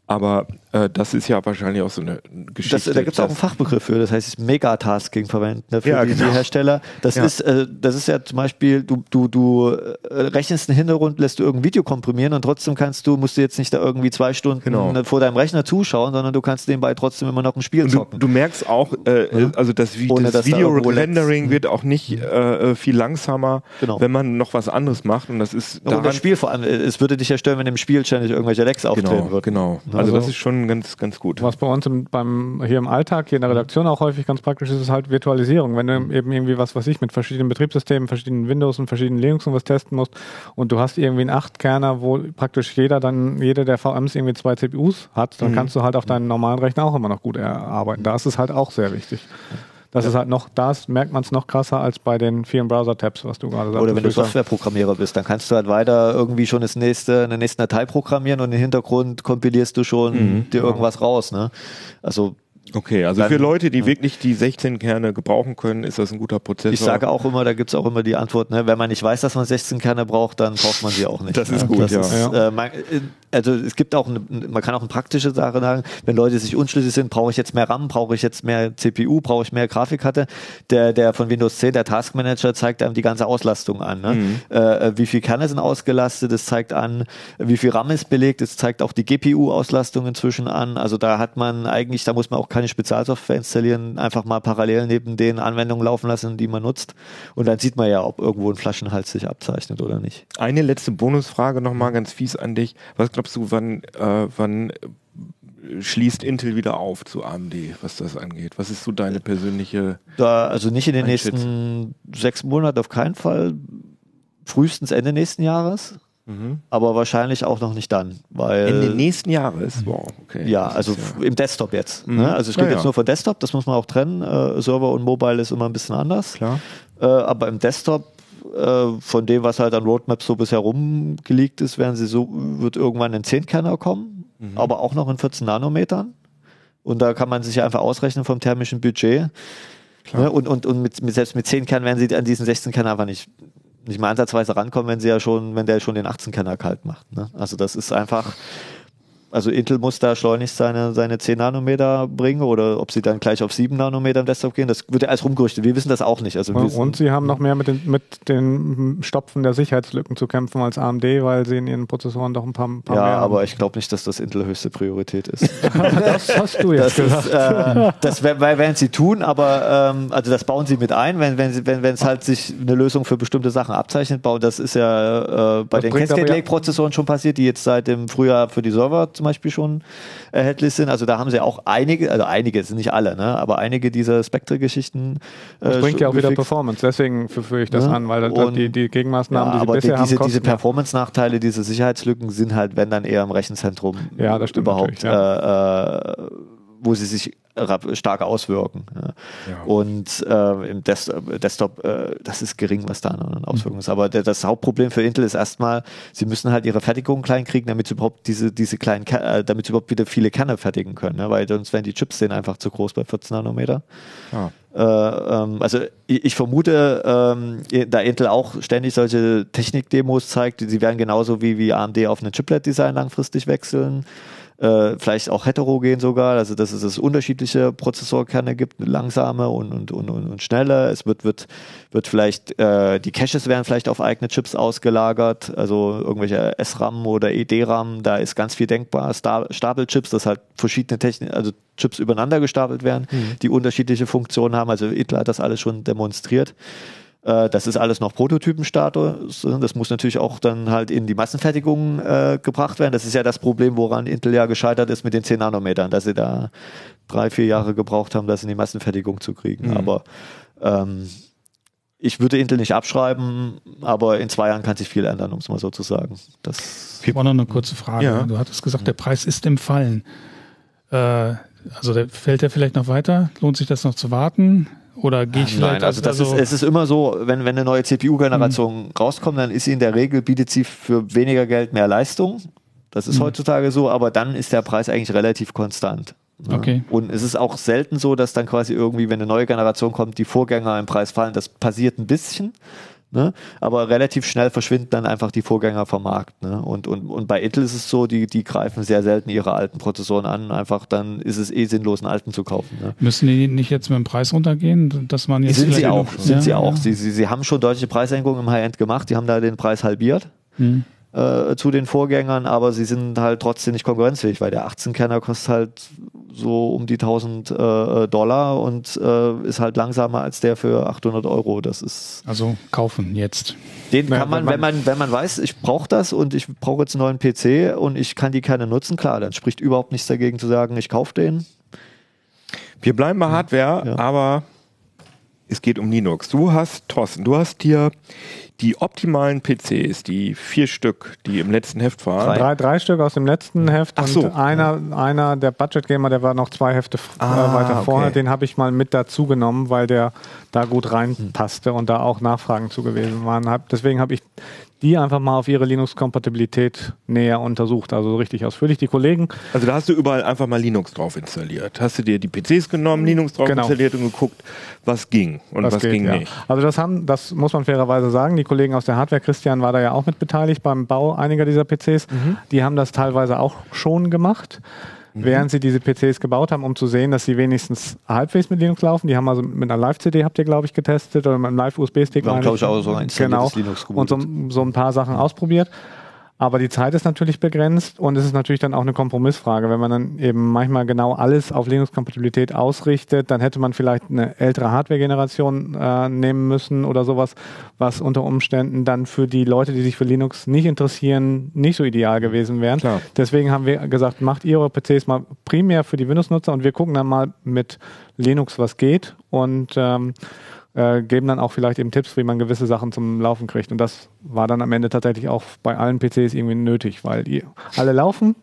Aber äh, das ist ja wahrscheinlich auch so eine Das, Geschichte. da gibt es auch einen Fachbegriff für, das heißt Megatasking verwenden ne, für Ja, die, genau. die Hersteller. Das Ja. ist, äh, das ist ja zum Beispiel, du, du, du äh, rechnest einen Hintergrund, lässt du irgendein Video komprimieren und trotzdem kannst du, musst du jetzt nicht da irgendwie zwei Stunden Genau. äh, vor deinem Rechner zuschauen, sondern du kannst nebenbei trotzdem immer noch ein Spiel Und du, zocken. du merkst auch, äh, also das, Ohne, das da Video-Rendering Lags- wird auch nicht äh, äh, viel langsamer, Genau. wenn man noch was anderes macht. Und das ist und das Spiel vor allem, äh, es würde dich ja stören, wenn im Spiel ständig irgendwelche Lecks auftreten Genau, würden. genau. Ne, Also also- das ist schon ganz, ganz gut. Was bei uns im, beim, hier im Alltag, hier in der Redaktion auch häufig ganz praktisch ist, ist halt Virtualisierung. Wenn du eben irgendwie was, was ich mit verschiedenen Betriebssystemen, verschiedenen Windows und verschiedenen Linux und was testen musst und du hast irgendwie einen 8-Kerner, wo praktisch jeder dann, jeder der VMs irgendwie zwei CPUs hat, dann kannst du halt auf deinen normalen Rechner auch immer noch gut erarbeiten. Da ist es halt auch sehr wichtig. Das ist halt noch, da merkt man es noch krasser als bei den vielen Browser-Tabs, was du gerade sagst. Oder wenn du Softwareprogrammierer bist, dann kannst du halt weiter irgendwie schon das nächste, eine nächste Datei programmieren und im Hintergrund kompilierst du schon Mhm. dir irgendwas raus. Ne? Also Okay, also Dann- für Leute, die wirklich die 16 Kerne gebrauchen können, ist das ein guter Prozessor. ich sage auch immer, da gibt's auch immer die Antwort, ne, wenn man nicht weiß, dass man 16 Kerne braucht, dann braucht man sie auch nicht. Das ne? ist gut, das ja. Ist, äh, man, äh, also es gibt auch, eine, man kann auch eine praktische Sache sagen, wenn Leute sich unschlüssig sind, brauche ich jetzt mehr RAM, brauche ich jetzt mehr CPU, brauche ich mehr Grafikkarte. Der, der von Windows 10, der Task Manager zeigt einem die ganze Auslastung an. Ne? Mhm. Äh, wie viel Kerne sind ausgelastet, es zeigt an, wie viel RAM ist belegt, es zeigt auch die GPU-Auslastung inzwischen an. Also da hat man eigentlich, da muss man auch keine Spezialsoftware installieren, einfach mal parallel neben den Anwendungen laufen lassen, die man nutzt. Und dann sieht man ja, ob irgendwo ein Flaschenhals sich abzeichnet oder nicht. Eine letzte Bonusfrage nochmal ganz fies an dich. Was glaubst du, wann, äh, wann schließt Intel wieder auf zu AMD, was das angeht? Was ist so deine persönliche... Da, also nicht in den nächsten sechs Monaten auf keinen Fall. Frühestens Ende nächsten Jahres. Aber wahrscheinlich auch noch nicht dann, weil Ende nächsten Jahres? Wow, okay. ja, also f- im Desktop jetzt. Mhm. Ne? Also ich Ja, rede ja. jetzt nur von Desktop, das muss man auch trennen. Äh, Server und Mobile ist immer ein bisschen anders. Klar. Äh, aber im Desktop, äh, von dem, was halt an Roadmaps so bisher rumgeleakt ist, werden sie so, wird irgendwann ein 10-Kerner kommen, Mhm. aber auch noch in 14 Nanometern. Und da kann man sich ja einfach ausrechnen vom thermischen Budget. Ne? Und, und, und mit, mit, selbst mit 10 Kernen werden sie an diesen 16 Kerner einfach nicht, nicht mal ansatzweise rankommen, wenn sie ja schon, wenn der schon den 18 Kerner kalt macht. Ne? Also das ist einfach, also Intel muss da schleunigst seine, seine 10 Nanometer bringen oder ob sie dann gleich auf 7 Nanometer im Desktop gehen, das wird ja alles rumgerüchtet. Wir wissen das auch nicht. Also Und, und sie haben noch mehr mit den, mit den Stopfen der Sicherheitslücken zu kämpfen als AMD, weil sie in ihren Prozessoren doch ein paar, paar ja, mehr haben. aber ich glaube nicht, dass das Intel höchste Priorität ist. [LAUGHS] das hast du jetzt Das gesagt. ist, äh, das wer- wer- werden sie tun, aber ähm, also das bauen sie mit ein, wenn wenn sie- wenn wenn es halt sich eine Lösung für bestimmte Sachen abzeichnet, bauen. Das ist ja äh, bei Das den Cascade aber ja- Lake Prozessoren schon passiert, die jetzt seit dem Frühjahr für die Server zum Beispiel schon erhältlich sind. Also da haben sie auch einige, also einige, sind nicht alle, ne, aber einige dieser Spectre-Geschichten. Das äh, bringt ja auch wieder. Performance, deswegen führe ich das Ja, an, weil dann und- die, die Gegenmaßnahmen, die sie aber die, bisher haben, diese, diese ja. Performance-Nachteile, diese Sicherheitslücken sind halt, wenn dann eher im Rechenzentrum Ja, das stimmt überhaupt, ja. äh, äh, wo sie sich stark auswirken. Ja. Und äh, im Des Desktop, äh, das ist gering, was da an Auswirkungen ist. Aber der, das Hauptproblem für Intel ist erstmal, sie müssen halt ihre Fertigung klein kriegen, damit sie überhaupt diese, diese kleinen, äh, damit sie überhaupt wieder viele Kerne fertigen können. Ne? Weil sonst wären die Chips denen einfach zu groß bei 14 Nanometer. Ja. Äh, ähm, also ich, ich vermute, ähm, da Intel auch ständig solche Technikdemos zeigt, sie werden genauso wie, wie AMD auf ein Chiplet-Design langfristig wechseln. Äh, vielleicht auch heterogen sogar, also dass es, unterschiedliche Prozessorkerne gibt, langsame und, und, und, und, schnelle. Es wird, wird, wird vielleicht, äh, die Caches werden vielleicht auf eigene Chips ausgelagert, also irgendwelche SRAM oder EDRAM, da ist ganz viel denkbar. Sta Stapelchips, dass halt verschiedene Technik, also Chips übereinander gestapelt werden, die unterschiedliche Funktionen haben. Also Intel hat das alles schon demonstriert. Äh, Das ist alles noch Prototypenstatus. Das muss natürlich auch dann halt in die Massenfertigung äh, gebracht werden. Das ist ja das Problem, woran Intel ja gescheitert ist mit den 10 Nanometern, dass sie da drei, vier Jahre gebraucht haben, das in die Massenfertigung zu kriegen. Mhm. Aber ähm, ich würde Intel nicht abschreiben, aber in zwei Jahren kann sich viel ändern, um es mal so zu sagen. Das Ich habe auch noch eine kurze Frage. Ja. Du hattest gesagt, der Preis ist im Fallen. Äh, also der, fällt der vielleicht noch weiter? Lohnt sich das noch zu warten? Oder gehe ich vielleicht Nein, also das ist, es ist immer so, wenn, wenn eine neue CPU-Generation rauskommt, dann ist sie in der Regel, bietet sie für weniger Geld mehr Leistung. Das ist heutzutage so, aber dann ist der Preis eigentlich relativ konstant. ne? Okay. Und es ist auch selten so, dass dann quasi irgendwie, wenn eine neue Generation kommt, die Vorgänger im Preis fallen. Das passiert ein bisschen. Ne? Aber relativ schnell verschwinden dann einfach die Vorgänger vom Markt. Ne? Und, und, und bei Intel ist es so, die, die greifen sehr selten ihre alten Prozessoren an. Einfach dann ist es eh sinnlos, einen alten zu kaufen. Ne? Müssen die nicht jetzt mit dem Preis runtergehen, dass man jetzt Sind sie auch, sind Ja, sie auch. ja. Sie, sie, sie haben schon deutliche Preissenkungen im High-End gemacht, die haben da den Preis halbiert Hm. Äh, zu den Vorgängern, aber sie sind halt trotzdem nicht konkurrenzfähig, weil der 18-Kerner kostet halt so um die 1000 äh, Dollar und äh, ist halt langsamer als der für 800 Euro. Das ist, Also kaufen jetzt. den Ja, kann man, wenn wenn man, wenn man weiß, ich brauche das und ich brauche jetzt einen neuen PC und ich kann die keine nutzen, klar, dann spricht überhaupt nichts dagegen zu sagen, ich kaufe den. Wir bleiben bei Hardware, Ja. aber es geht um Linux. Du hast, Thorsten, du hast dir die optimalen PCs, die vier Stück, die im letzten Heft waren. Drei, drei Stück aus dem letzten Heft Ach und so. einer, einer der Budget Gamer, der war noch zwei Hefte f- Ah, äh, weiter vorne, okay. den habe ich mal mit dazu genommen, weil der da gut reinpasste und da auch Nachfragen zu gewesen waren. Deswegen habe ich die einfach mal auf ihre Linux-Kompatibilität näher untersucht, also richtig ausführlich. Die Kollegen, Also da hast du überall einfach mal Linux drauf installiert. Hast du dir die PCs genommen, Linux drauf Genau. installiert und geguckt, was ging und was, geht, ging ja. nicht. Also das haben, das muss man fairerweise sagen. Die Kollegen aus der Hardware, Christian war da ja auch mit beteiligt beim Bau einiger dieser PCs. Mhm. Die haben das teilweise auch schon gemacht, während sie diese PCs gebaut haben, um zu sehen, dass sie wenigstens halbwegs mit Linux laufen. Die haben also mit einer Live-CD habt ihr, glaube ich, getestet oder mit einem Live-USB-Stick. Glaube ich, auch so ein Genau. Linux Und so, so ein paar Sachen ausprobiert. Aber die Zeit ist natürlich begrenzt und es ist natürlich dann auch eine Kompromissfrage. Wenn man dann eben manchmal genau alles auf Linux-Kompatibilität ausrichtet, dann hätte man vielleicht eine ältere Hardware-Generation äh, nehmen müssen oder sowas, was unter Umständen dann für die Leute, die sich für Linux nicht interessieren, nicht so ideal gewesen wären. Klar. Deswegen haben wir gesagt, macht ihr eure PCs mal primär für die Windows-Nutzer und wir gucken dann mal mit Linux, was geht und ähm, äh, geben dann auch vielleicht eben Tipps, wie man gewisse Sachen zum Laufen kriegt. Und das war dann am Ende tatsächlich auch bei allen PCs irgendwie nötig, weil die alle laufen,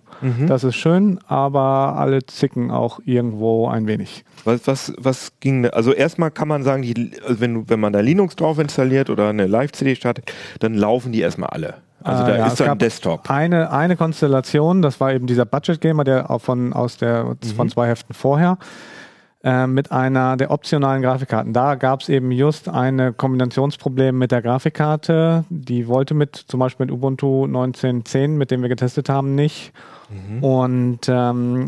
das ist schön, aber alle zicken auch irgendwo ein wenig. Was, was, was ging, also erstmal kann man sagen, die, also wenn, du, wenn man da Linux drauf installiert oder eine Live-CD startet, dann laufen die erstmal alle. Also da ja, ist dann Desktop. Eine, eine Konstellation, das war eben dieser Budget Gamer, der auch von, aus der, von zwei Heften vorher. Äh, mit einer der optionalen Grafikkarten. Da gab es eben just ein Kombinationsproblem mit der Grafikkarte. Die wollte mit zum Beispiel mit Ubuntu 19.10, mit dem wir getestet haben, nicht. Und ähm,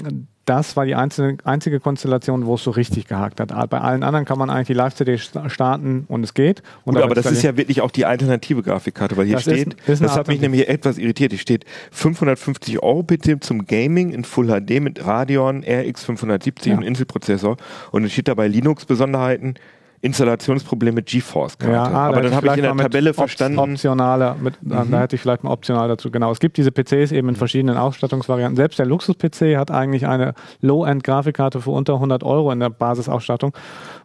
das war die einzelne, einzige Konstellation, wo es so richtig gehakt hat. Bei allen anderen kann man eigentlich die Live-CD sta- starten und es geht. Und Gut, aber das ist ja wirklich auch die alternative Grafikkarte, weil hier Das ist- steht, ist eine das hat mich nämlich etwas irritiert, hier steht 550 Euro PC zum Gaming in Full HD mit Radeon RX 570 Ja. und Intel-Prozessor und es steht dabei Linux-Besonderheiten, Installationsproblem mit GeForce-Karte. Ja, ah, aber da dann habe ich in der Tabelle verstanden, Mhm. Optionale, mit, da hätte ich vielleicht mal optional dazu. Genau. Es gibt diese PCs eben in verschiedenen Ausstattungsvarianten. Selbst der Luxus-PC hat eigentlich eine Low-End-Grafikkarte für unter 100 Euro in der Basisausstattung.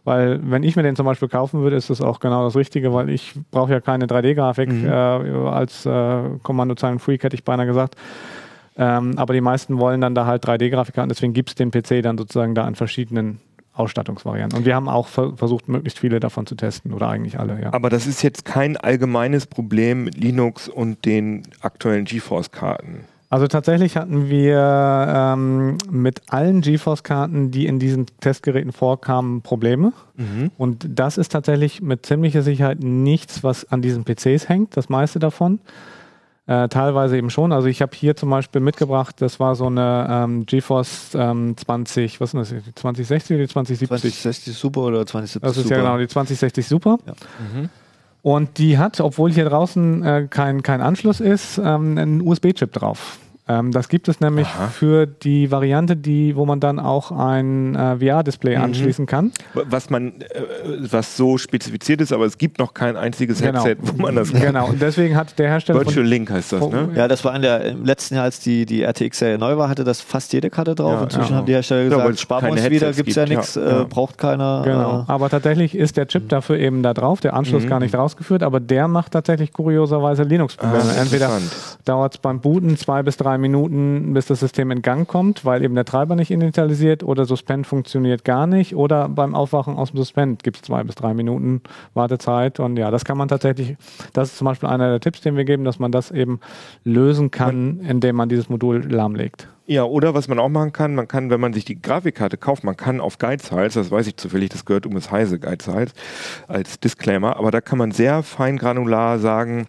Weil, wenn ich mir den zum Beispiel kaufen würde, ist das auch genau das Richtige, weil ich brauche ja keine 3D-Grafik Mhm. äh, als äh, Kommandozeilen-Freak, hätte ich beinahe gesagt. Ähm, aber die meisten wollen dann da halt 3D-Grafikkarten, deswegen gibt es den PC dann sozusagen da in verschiedenen Ausstattungsvarianten. Und wir haben auch ver versucht, möglichst viele davon zu testen oder eigentlich alle, ja. aber das ist jetzt kein allgemeines Problem mit Linux und den aktuellen GeForce-Karten. Also tatsächlich hatten wir ähm, mit allen GeForce-Karten, die in diesen Testgeräten vorkamen, Probleme. Und das ist tatsächlich mit ziemlicher Sicherheit nichts, was an diesen PCs hängt, das meiste davon. Äh, teilweise eben schon. Also ich habe hier zum Beispiel mitgebracht, das war so eine ähm, GeForce ähm, 20, was ist das, die 2060 oder die 2070? 2060 Super oder 2070 Das ist Super? ja genau die 2060 Super. Ja. Und die hat, obwohl hier draußen äh, kein, kein Anschluss ist, ähm, einen USB-Chip drauf. Ähm, das gibt es nämlich Aha. für die Variante, die, wo man dann auch ein äh, VR-Display anschließen kann. Was man, äh, was so spezifiziert ist, aber es gibt noch kein einziges Headset, wo man das Genau. Und deswegen hat der Hersteller Virtual Link heißt das, ne? Ja, das war in der, im letzten Jahr, als die, die RTX-Serie neu war, hatte das fast jede Karte drauf. Ja, Inzwischen ja. haben die Hersteller Ja, gesagt, weil es sparen wir keine uns wieder, Headsets gibt es ja nichts, ja, ja. äh, braucht keiner. Genau. Äh, Aber tatsächlich ist der Chip dafür eben da drauf, der Anschluss gar nicht rausgeführt, aber der macht tatsächlich kurioserweise Linux-Probleme. Ah, Entweder dauert es beim Booten zwei bis drei Minuten, bis das System in Gang kommt, weil eben der Treiber nicht initialisiert oder Suspend funktioniert gar nicht oder beim Aufwachen aus dem Suspend gibt es zwei bis drei Minuten Wartezeit und ja, das kann man tatsächlich, das ist zum Beispiel einer der Tipps, den wir geben, dass man das eben lösen kann, indem man dieses Modul lahmlegt. Ja, oder was man auch machen kann, man kann, wenn man sich die Grafikkarte kauft, man kann auf Guideziles, das weiß ich zufällig, das gehört um das Heise Guideziles als Disclaimer, aber da kann man sehr fein granular sagen,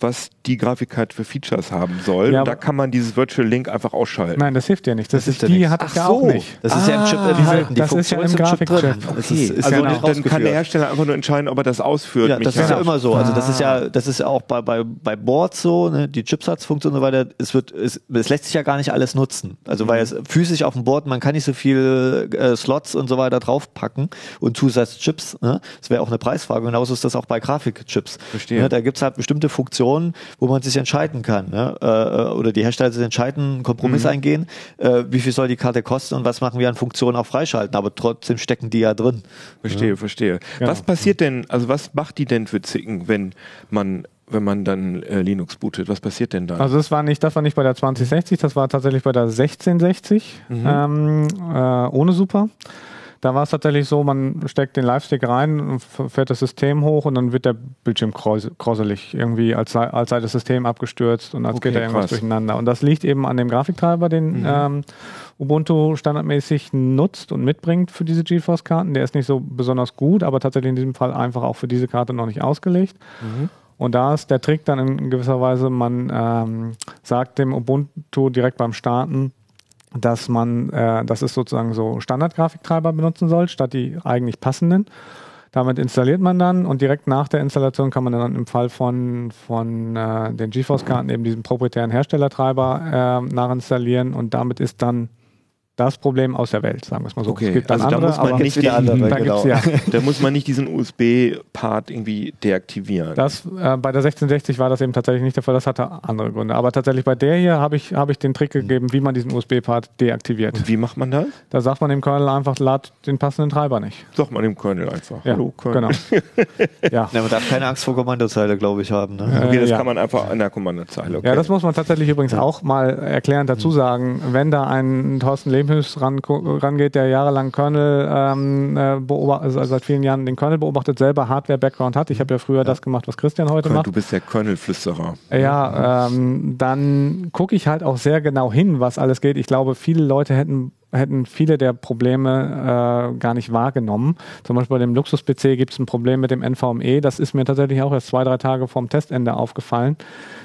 was die Grafikkarte für Features haben soll. Ja, und da kann man dieses Virtual Link einfach ausschalten. Nein, das hilft dir nicht. Das, Das ist, dir die nichts. hat Ach ja so. auch nicht. Das ist ja im Chip Ah, enthalten. Die das ist ja Funktion im im Chip Grafikchip. drin. Das ist, ist also ja genau. dann kann der. Hersteller einfach nur entscheiden, ob er das ausführt. Ja, das ist ja immer so. Also das ist Ah. ja, das ist ja auch bei, bei, bei Boards so, ne? die Chipsatzfunktion und so weiter, es wird, es, es lässt sich ja gar nicht alles nutzen. Also weil es physisch auf dem Board, man kann nicht so viel äh, Slots und so weiter draufpacken und Zusatzchips. Ne? Das wäre auch eine Preisfrage. Genauso ist das auch bei Grafikchips. Verstehe. Ne? Da gibt es halt bestimmte Funktionen, wo man sich entscheiden kann. Ne? Äh, oder die Hersteller sich entscheiden, einen Kompromiss eingehen, äh, wie viel soll die Karte kosten und was machen wir an Funktionen auch freischalten. Aber trotzdem stecken die ja drin. Verstehe, verstehe. Genau. Was passiert denn, also was macht die denn für Zicken, wenn man, wenn man dann äh, Linux bootet? Was passiert denn dann? Also das war nicht, das war nicht bei der 2060, das war tatsächlich bei der 1660 ähm, äh, ohne Super. Da war es tatsächlich so, man steckt den Live-Stick rein, und fährt das System hoch und dann wird der Bildschirm krauselig, irgendwie als, sei- als sei das System abgestürzt und als Okay, geht da irgendwas krass. durcheinander. Und das liegt eben an dem Grafiktreiber, den ähm, Ubuntu standardmäßig nutzt und mitbringt für diese GeForce-Karten. Der ist nicht so besonders gut, aber tatsächlich in diesem Fall einfach auch für diese Karte noch nicht ausgelegt. Und da ist der Trick dann in gewisser Weise, man ähm, sagt dem Ubuntu direkt beim Starten, dass man, äh, das ist sozusagen so Standard-Grafiktreiber benutzen soll, statt die eigentlich passenden. Damit installiert man dann und direkt nach der Installation kann man dann im Fall von, von äh, den GeForce-Karten eben diesen proprietären Herstellertreiber äh, nachinstallieren und damit ist dann das Problem aus der Welt, sagen wir es mal so. Okay, es gibt dann also da andere, muss man aber nicht den, andere, [LAUGHS] da genau. ja. [LAUGHS] da muss man nicht diesen USB-Part irgendwie deaktivieren. Das, äh, bei der 1660 war das eben tatsächlich nicht der Fall, das hatte andere Gründe. Aber tatsächlich bei der hier habe ich, habe ich den Trick gegeben, wie man diesen USB-Part deaktiviert. und wie macht man das? Da sagt man dem Kernel einfach, lad den passenden Treiber nicht. Sagt man dem Kernel einfach. Ja, Hallo Kernel. genau. [LAUGHS] ja. Ja, man darf keine Angst vor Kommandozeile, glaube ich, haben. Ne? Okay, das Äh, ja. kann man einfach in der Kommandozeile. Okay. Ja, das muss man tatsächlich übrigens auch mal erklärend dazu sagen. Wenn da ein Thorsten Lehmhüß ran, rangeht, der jahrelang Kernel ähm, äh, beobachtet, also seit vielen Jahren den Kernel beobachtet, selber Hardware-Background hat. Ich habe ja früher das gemacht, was Christian heute macht. du bist der Kernel-Flüsterer. Ja, ähm, dann gucke ich halt auch sehr genau hin, was alles geht. Ich glaube, viele Leute hätten, hätten viele der Probleme äh, gar nicht wahrgenommen. Zum Beispiel bei dem Luxus-PC gibt es ein Problem mit dem NVMe. Das ist mir tatsächlich auch erst zwei, drei Tage vorm Testende aufgefallen,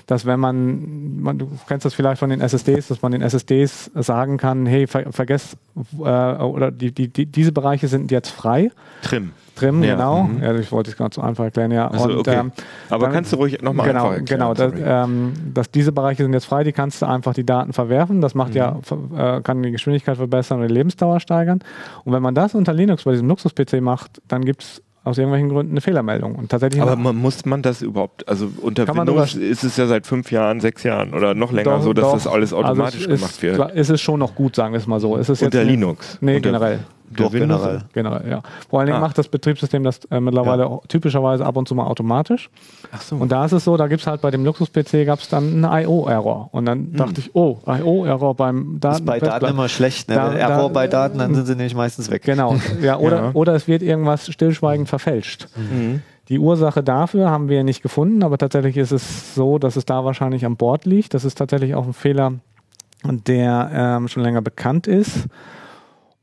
dass wenn man, man du kennst das vielleicht von den SSDs, dass man den SSDs sagen kann, hey, ver vergesst, äh, oder die, die, die, diese Bereiche sind jetzt frei. Trim. Trim, Ja, genau. mhm. Ja, ich wollte es gerade so einfach erklären, ja. Also, okay. ähm, Aber dann- kannst du ruhig nochmal genau, einfach erklären? Genau, das, ähm, dass diese Bereiche sind jetzt frei, die kannst du einfach die Daten verwerfen. Das macht ja, Mhm. äh, kann die Geschwindigkeit verbessern und die Lebensdauer steigern. Und wenn man das unter Linux bei diesem Luxus-PC macht, dann gibt es aus irgendwelchen Gründen eine Fehlermeldung. Und tatsächlich Aber man, muss man das überhaupt, also unter Windows ist es ja seit fünf Jahren, sechs Jahren oder noch länger Doch, so, dass doch. das alles automatisch also gemacht ist, wird. Ist es schon noch gut, sagen wir es mal so. Ist es Unter Linux. Nee, Unter- generell. Der Doch, Windows- generell. Generell, ja. Vor allen Dingen Ah. macht das Betriebssystem das äh, mittlerweile auch typischerweise ab und zu mal automatisch. Ach so. Und da ist es so, da gibt es halt bei dem Luxus-PC gab es dann einen IO-Error. Und dann dachte ich, oh, IO-Error beim Das ist Daten bei Daten immer schlecht. Ne? Da- Error da- bei Daten, dann sind sie nämlich meistens weg. Genau, ja, oder, Ja. oder es wird irgendwas stillschweigend verfälscht. Mhm. Die Ursache dafür haben wir nicht gefunden, aber tatsächlich ist es so, dass es da wahrscheinlich an Bord liegt. Das ist tatsächlich auch ein Fehler, der ähm, schon länger bekannt ist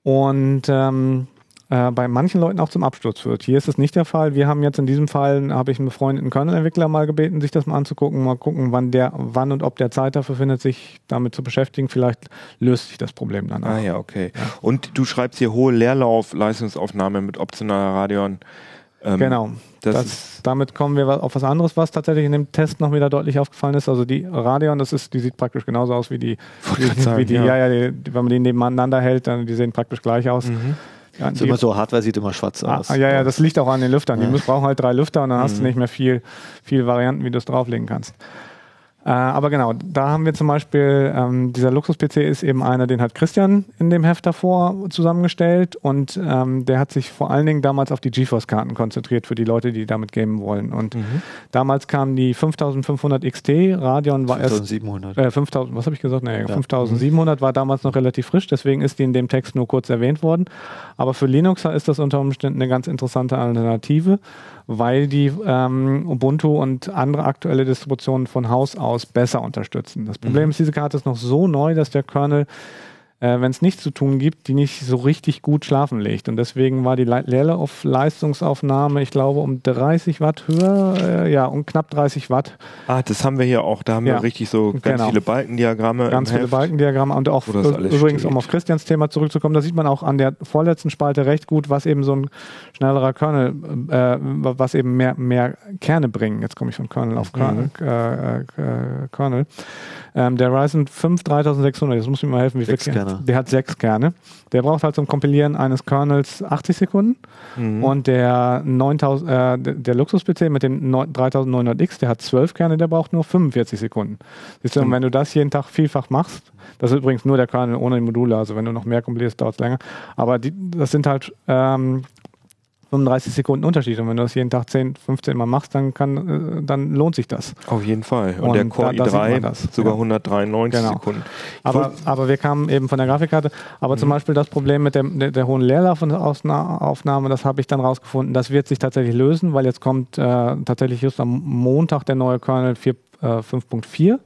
und ähm, äh, bei manchen Leuten auch zum Absturz führt. Hier ist es nicht der Fall. Wir haben jetzt in diesem Fall, habe ich einen befreundeten Kernel-Entwickler mal gebeten, sich das mal anzugucken, mal gucken, wann der, wann und ob der Zeit dafür findet, sich damit zu beschäftigen. Vielleicht löst sich das Problem dann auch. Ah ja, okay. Und du schreibst hier hohe Leerlauf, Leistungsaufnahme mit optionaler Radion. Ähm, Genau. Das, Das, damit kommen wir auf was anderes, was tatsächlich in dem Test noch wieder deutlich aufgefallen ist. Also die Radeon, das ist, die sieht praktisch genauso aus wie die, wie, sagen, wie die ja. ja, ja, die, die, wenn man die nebeneinander hält, dann die sehen praktisch gleich aus. Mhm. Ja, Ist die, immer so, Hardware sieht immer schwarz ah, aus. ja, ja, das liegt auch an den Lüftern. Die Ja. müssen, brauchen halt drei Lüfter und dann Mhm. hast du nicht mehr viel, viel Varianten, wie du es drauflegen kannst. Äh, aber genau, da haben wir zum Beispiel, ähm, dieser Luxus-PC ist eben einer, den hat Christian in dem Heft davor zusammengestellt und ähm, der hat sich vor allen Dingen damals auf die GeForce-Karten konzentriert für die Leute, die damit gamen wollen. Und Mhm. damals kamen die 5500 XT, Radeon war erst 5700. äh, 5000, was habe ich gesagt? Nee, 5700 war damals noch relativ frisch, deswegen ist die in dem Text nur kurz erwähnt worden. Aber für Linuxer ist das unter Umständen eine ganz interessante Alternative, weil die ähm, Ubuntu und andere aktuelle Distributionen von Haus aus besser unterstützen. Das Problem ist, diese Karte ist noch so neu, dass der Kernel äh, wenn es nichts zu tun gibt, die nicht so richtig gut schlafen legt. Und deswegen war die Le- Leerlauf-Leistungsaufnahme, ich glaube, um 30 Watt höher, äh, ja, um knapp 30 Watt. ah, das haben wir hier auch. Da haben Ja. wir richtig so ganz Genau. viele Balkendiagramme. Ganz im viele Heft. Balkendiagramme und auch übrigens, steht. um auf Christians Thema zurückzukommen, da sieht man auch an der vorletzten Spalte recht gut, was eben so ein schnellerer Kernel, äh, was eben mehr, mehr Kerne bringen. Jetzt komme ich von Kernel auf Kernel. Mhm. Äh, äh, Kernel. Ähm, der Ryzen 5 3600, jetzt muss ich mir mal helfen, wie viel Kerne. Der hat sechs Kerne. Der braucht halt zum Kompilieren eines Kernels 80 Sekunden. Mhm. Und der 9000, äh, der- Luxus-PC mit dem 9 3900X, der hat 12 Kerne, der braucht nur 45 Sekunden. Siehst du, und wenn du das jeden Tag vielfach machst, das ist übrigens nur der Kernel ohne die Module, also wenn du noch mehr kompilierst, dauert es länger. Aber die, das sind halt ähm, 35 Sekunden Unterschied. Und wenn du das jeden Tag 10, 15 Mal machst, dann, kann, äh, dann lohnt sich das. Auf jeden Fall. Und, Und der Core da- da sieht i3 man das, sogar ja. 193 Genau. Sekunden. Aber, aber wir kamen eben von der Grafikkarte. Aber Mhm. zum Beispiel das Problem mit der, der, der hohen Leerlaufaufnahme, das habe ich dann rausgefunden, das wird sich tatsächlich lösen, weil jetzt kommt äh, tatsächlich just am Montag der neue Kernel 4, äh, 5.4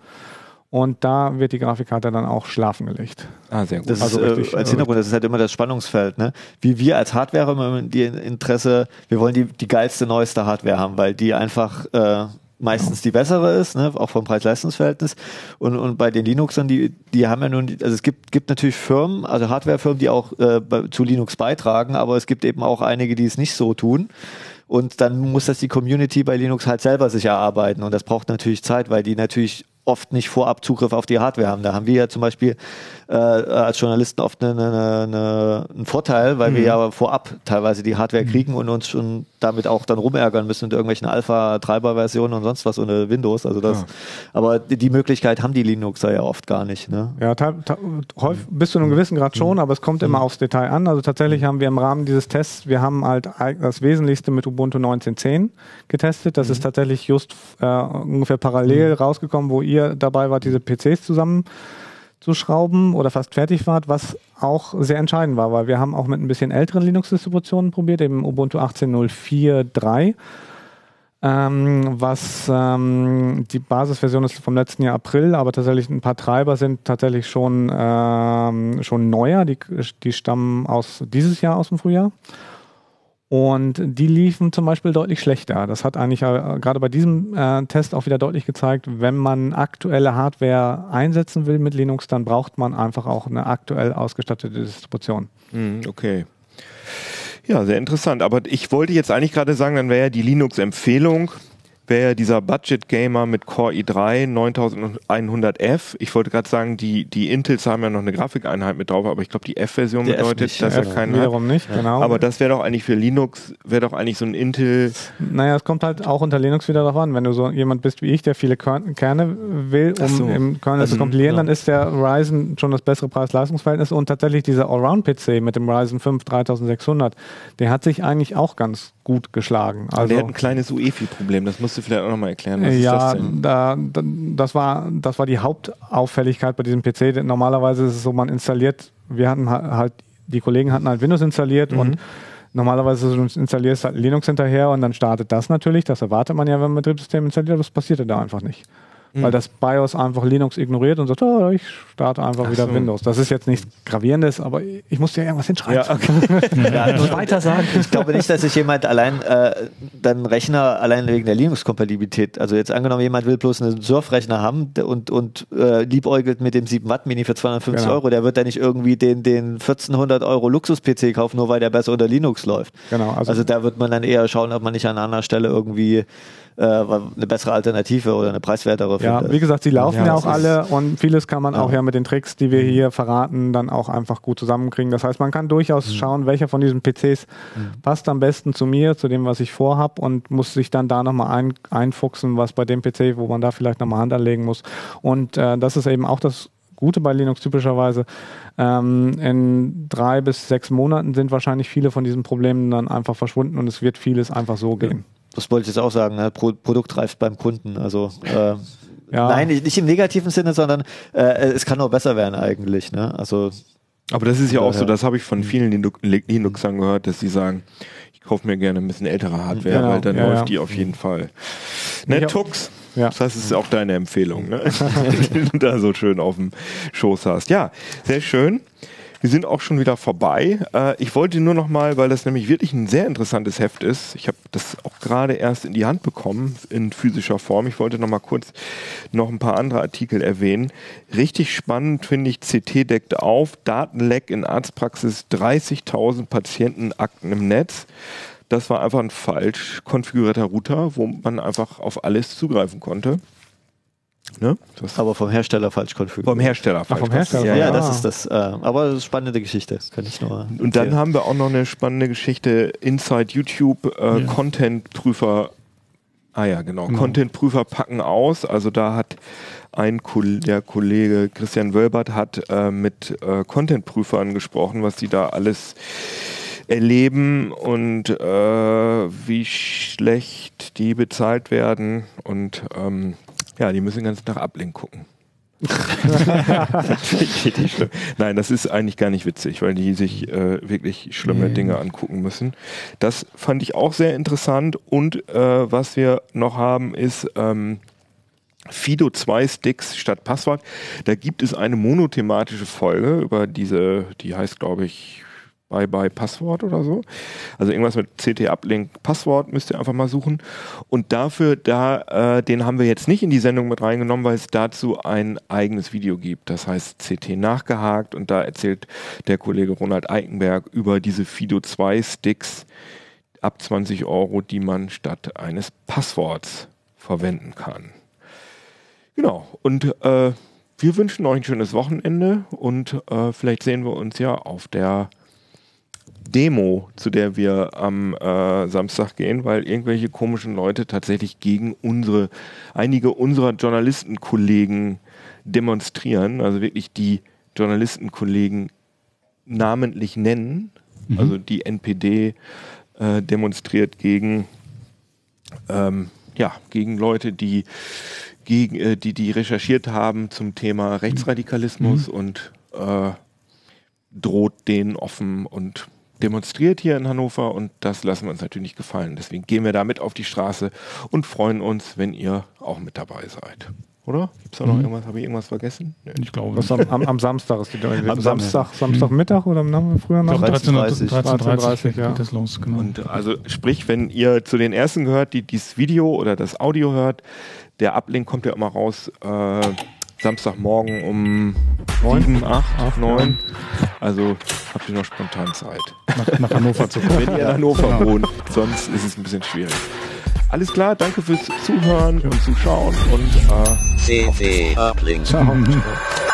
und da wird die Grafikkarte dann auch schlafen gelegt. ah, sehr gut. Das Also ist, richtig, äh, als also Hintergrund, das ist halt immer das Spannungsfeld. Ne? Wie wir als Hardware haben immer die Interesse, wir wollen die, die geilste, neueste Hardware haben, weil die einfach äh, meistens die bessere ist, ne? auch vom Preis-Leistungs-Verhältnis. Und, und bei den Linuxern, die, die haben ja nun, also es gibt, gibt natürlich Firmen, also Hardwarefirmen, die auch äh, zu Linux beitragen, aber es gibt eben auch einige, die es nicht so tun. Und dann muss das die Community bei Linux halt selber sich erarbeiten. Und das braucht natürlich Zeit, weil die natürlich oft nicht vorab Zugriff auf die Hardware haben. Da haben wir ja zum Beispiel äh, als Journalisten oft eine, eine, eine, einen Vorteil, weil wir ja vorab teilweise die Hardware kriegen und uns schon damit auch dann rumärgern müssen mit irgendwelchen Alpha-Treiber-Versionen und sonst was ohne Windows. Also das, Ja. aber die, die Möglichkeit haben die Linuxer ja oft gar nicht. Ne? Ja, häufig, bis zu einem gewissen Grad schon, aber es kommt immer aufs Detail an. Also tatsächlich haben wir im Rahmen dieses Tests, wir haben halt das Wesentlichste mit Ubuntu 19.10 getestet. Das ist tatsächlich just äh, ungefähr parallel rausgekommen, wo ihr dabei wart, diese PCs zusammen zu schrauben oder fast fertig wart, was auch sehr entscheidend war, weil wir haben auch mit ein bisschen älteren Linux-Distributionen probiert, eben Ubuntu 18.04.3. Ähm, was ähm, die Basisversion ist vom letzten Jahr April, aber tatsächlich ein paar Treiber sind tatsächlich schon, ähm, schon neuer. Die, die stammen aus dieses Jahr aus dem Frühjahr. Und die liefen zum Beispiel deutlich schlechter. Das hat eigentlich äh, gerade bei diesem äh, Test auch wieder deutlich gezeigt, wenn man aktuelle Hardware einsetzen will mit Linux, dann braucht man einfach auch eine aktuell ausgestattete Distribution. Hm, okay. Ja, sehr interessant. Aber ich wollte jetzt eigentlich gerade sagen, dann wäre ja die Linux-Empfehlung, wäre dieser Budget Gamer mit Core i3 9100F. Ich wollte gerade sagen, die, die Intels haben ja noch eine Grafikeinheit mit drauf, aber ich glaube, die F-Version Der F bedeutet, nicht, dass ja. er keinen hat. Wiederum nicht, genau. Aber das wäre doch eigentlich für Linux, wäre doch eigentlich so ein Intel. Naja, es kommt halt auch unter Linux wieder darauf an. Wenn du so jemand bist wie ich, der viele Kern Kerne will, um so. im Kernel Also, zu kompilieren, ja. dann ist der Ryzen schon das bessere Preis-Leistungsverhältnis und tatsächlich dieser Allround-PC mit dem Ryzen 5 3600, der hat sich eigentlich auch ganz gut geschlagen. der Also hat ein kleines UEFI-Problem, das musst du vielleicht auch nochmal erklären. Was ist ja, das denn? da, da, das, war, das war die Hauptauffälligkeit bei diesem PC. Denn Normalerweise ist es so, man installiert, wir hatten ha- halt, die Kollegen hatten halt Windows installiert Mhm. und normalerweise ist es, du installierst halt Linux hinterher und dann startet das natürlich. Das erwartet man ja, wenn man ein Betriebssystem installiert, das passierte da einfach nicht. Mhm. Weil das BIOS einfach Linux ignoriert und sagt, oh, ich starte einfach wieder so. Windows. Das ist jetzt nichts Gravierendes, aber ich musste ja irgendwas hinschreiben. Ja, okay. [LAUGHS] Ja, weiter sagen. Ich glaube nicht, dass sich jemand allein äh, dann Rechner allein wegen der Linux-Kompatibilität, also jetzt angenommen, jemand will bloß einen Surf-Rechner haben und, und äh, liebäugelt mit dem 7 Watt Mini für 250 Genau. Euro, der wird dann nicht irgendwie den, den 1400 Euro Luxus-PC kaufen, nur weil der besser unter Linux läuft. Genau, also- Also, da wird man dann eher schauen, ob man nicht an einer anderen Stelle irgendwie äh, eine bessere Alternative oder eine preiswertere Ja, findet. wie gesagt, sie laufen Ja, ja, auch alle und vieles kann man Ja. auch ja mit den Tricks, die wir hier verraten, dann auch einfach gut zusammenkriegen. Das heißt, man kann durchaus schauen, welcher von diesen PCs passt am besten zu mir, zu dem, was ich vorhab und muss sich dann da nochmal ein, einfuchsen, was bei dem PC, wo man da vielleicht nochmal Hand anlegen muss. Und äh, das ist eben auch das Gute bei Linux typischerweise. Ähm, in drei bis sechs Monaten sind wahrscheinlich viele von diesen Problemen dann einfach verschwunden und es wird vieles einfach so gehen. Das wollte ich jetzt auch sagen, ne? Pro Produkt reift beim Kunden. Also äh, Ja. nein, nicht, im negativen Sinne, sondern äh, es kann nur besser werden eigentlich. Ne? Also Aber das ist ja auch so, Daher- das habe ich von vielen Linux- Linuxern gehört, dass sie sagen, ich kaufe mir gerne ein bisschen ältere Hardware, Genau, weil dann ja, läuft ja. die auf jeden Fall. Ich Ne, hab- Tux. Ja. Das heißt, es ist auch deine Empfehlung, ne? [LAUGHS] [LAUGHS] die du da so schön auf dem Schoß hast. Ja, sehr schön. Wir sind auch schon wieder vorbei. Äh, ich wollte nur noch mal, weil das nämlich wirklich ein sehr interessantes Heft ist. Ich habe das auch gerade erst in die Hand bekommen in physischer Form. Ich wollte noch mal kurz noch ein paar andere Artikel erwähnen. Richtig spannend finde ich, CT deckt auf, Datenleck in Arztpraxis, 30.000 Patientenakten im Netz. Das war einfach ein falsch konfigurierter Router, wo man einfach auf alles zugreifen konnte. Ne? Das aber vom Hersteller falsch konfiguriert. vom Hersteller falsch. vom Hersteller. Ja, Ja, ja. das ist das. Äh, aber das ist eine spannende Geschichte. Kann ich nur. Und dann haben wir auch noch eine spannende Geschichte Inside YouTube äh, Ja. Content-Prüfer. Ah ja, genau. Genau. Content-Prüfer packen aus. Also da hat ein Kol der Kollege Christian Wölbert hat äh, mit äh, Content-Prüfern gesprochen, was die da alles erleben und äh, wie schlecht die bezahlt werden. Und ähm, ja, die müssen den ganzen Tag Ablink gucken. [LAUGHS] Nein, das ist eigentlich gar nicht witzig, weil die sich äh, wirklich schlimme Nee. Dinge angucken müssen. Das fand ich auch sehr interessant. Und äh, was wir noch haben, ist ähm, Fido 2 Sticks statt Passwort. Da gibt es eine monothematische Folge über diese, die heißt, glaube ich, Bye Bye Passwort oder so. Also irgendwas mit CT Uplink Passwort müsst ihr einfach mal suchen. Und dafür, da, äh, den haben wir jetzt nicht in die Sendung mit reingenommen, weil es dazu ein eigenes Video gibt. Das heißt CT nachgehakt und da erzählt der Kollege Ronald Eikenberg über diese Fido 2 Sticks ab 20 Euro, die man statt eines Passworts verwenden kann. Genau. Und äh, wir wünschen euch ein schönes Wochenende und äh, vielleicht sehen wir uns ja auf der Demo, zu der wir am äh, Samstag gehen, weil irgendwelche komischen Leute tatsächlich gegen unsere, einige unserer Journalistenkollegen demonstrieren, also wirklich die Journalistenkollegen namentlich nennen. Also die NPD äh, demonstriert gegen, ähm, ja, gegen Leute, die, gegen, äh, die, die recherchiert haben zum Thema Rechtsradikalismus und äh, droht denen offen und demonstriert hier in Hannover und das lassen wir uns natürlich nicht gefallen. Deswegen gehen wir da mit auf die Straße und freuen uns, wenn ihr auch mit dabei seid. Oder? Gibt es da noch Mhm. irgendwas? Habe ich irgendwas vergessen? Nee. Ich glaube, Was am, am, am Samstag ist die Am Samstag, Samstagmittag oder am Nachmittag, früher Nachmittag? 13.30 13.30 13.30 ja. geht das los, genau. Und also sprich, wenn ihr zu den ersten gehört, die dieses Video oder das Audio hört, der Uplink kommt ja immer raus äh, Samstagmorgen um Neun? 7, 8, Acht, 9. Also habt ihr noch spontan Zeit. nach, nach Hannover zu kommen. [LAUGHS] Wenn ihr in Hannover wohnt, sonst ist es ein bisschen schwierig. Alles klar, danke fürs Zuhören und Zuschauen und äh, CT Uplink. Ciao. [LAUGHS]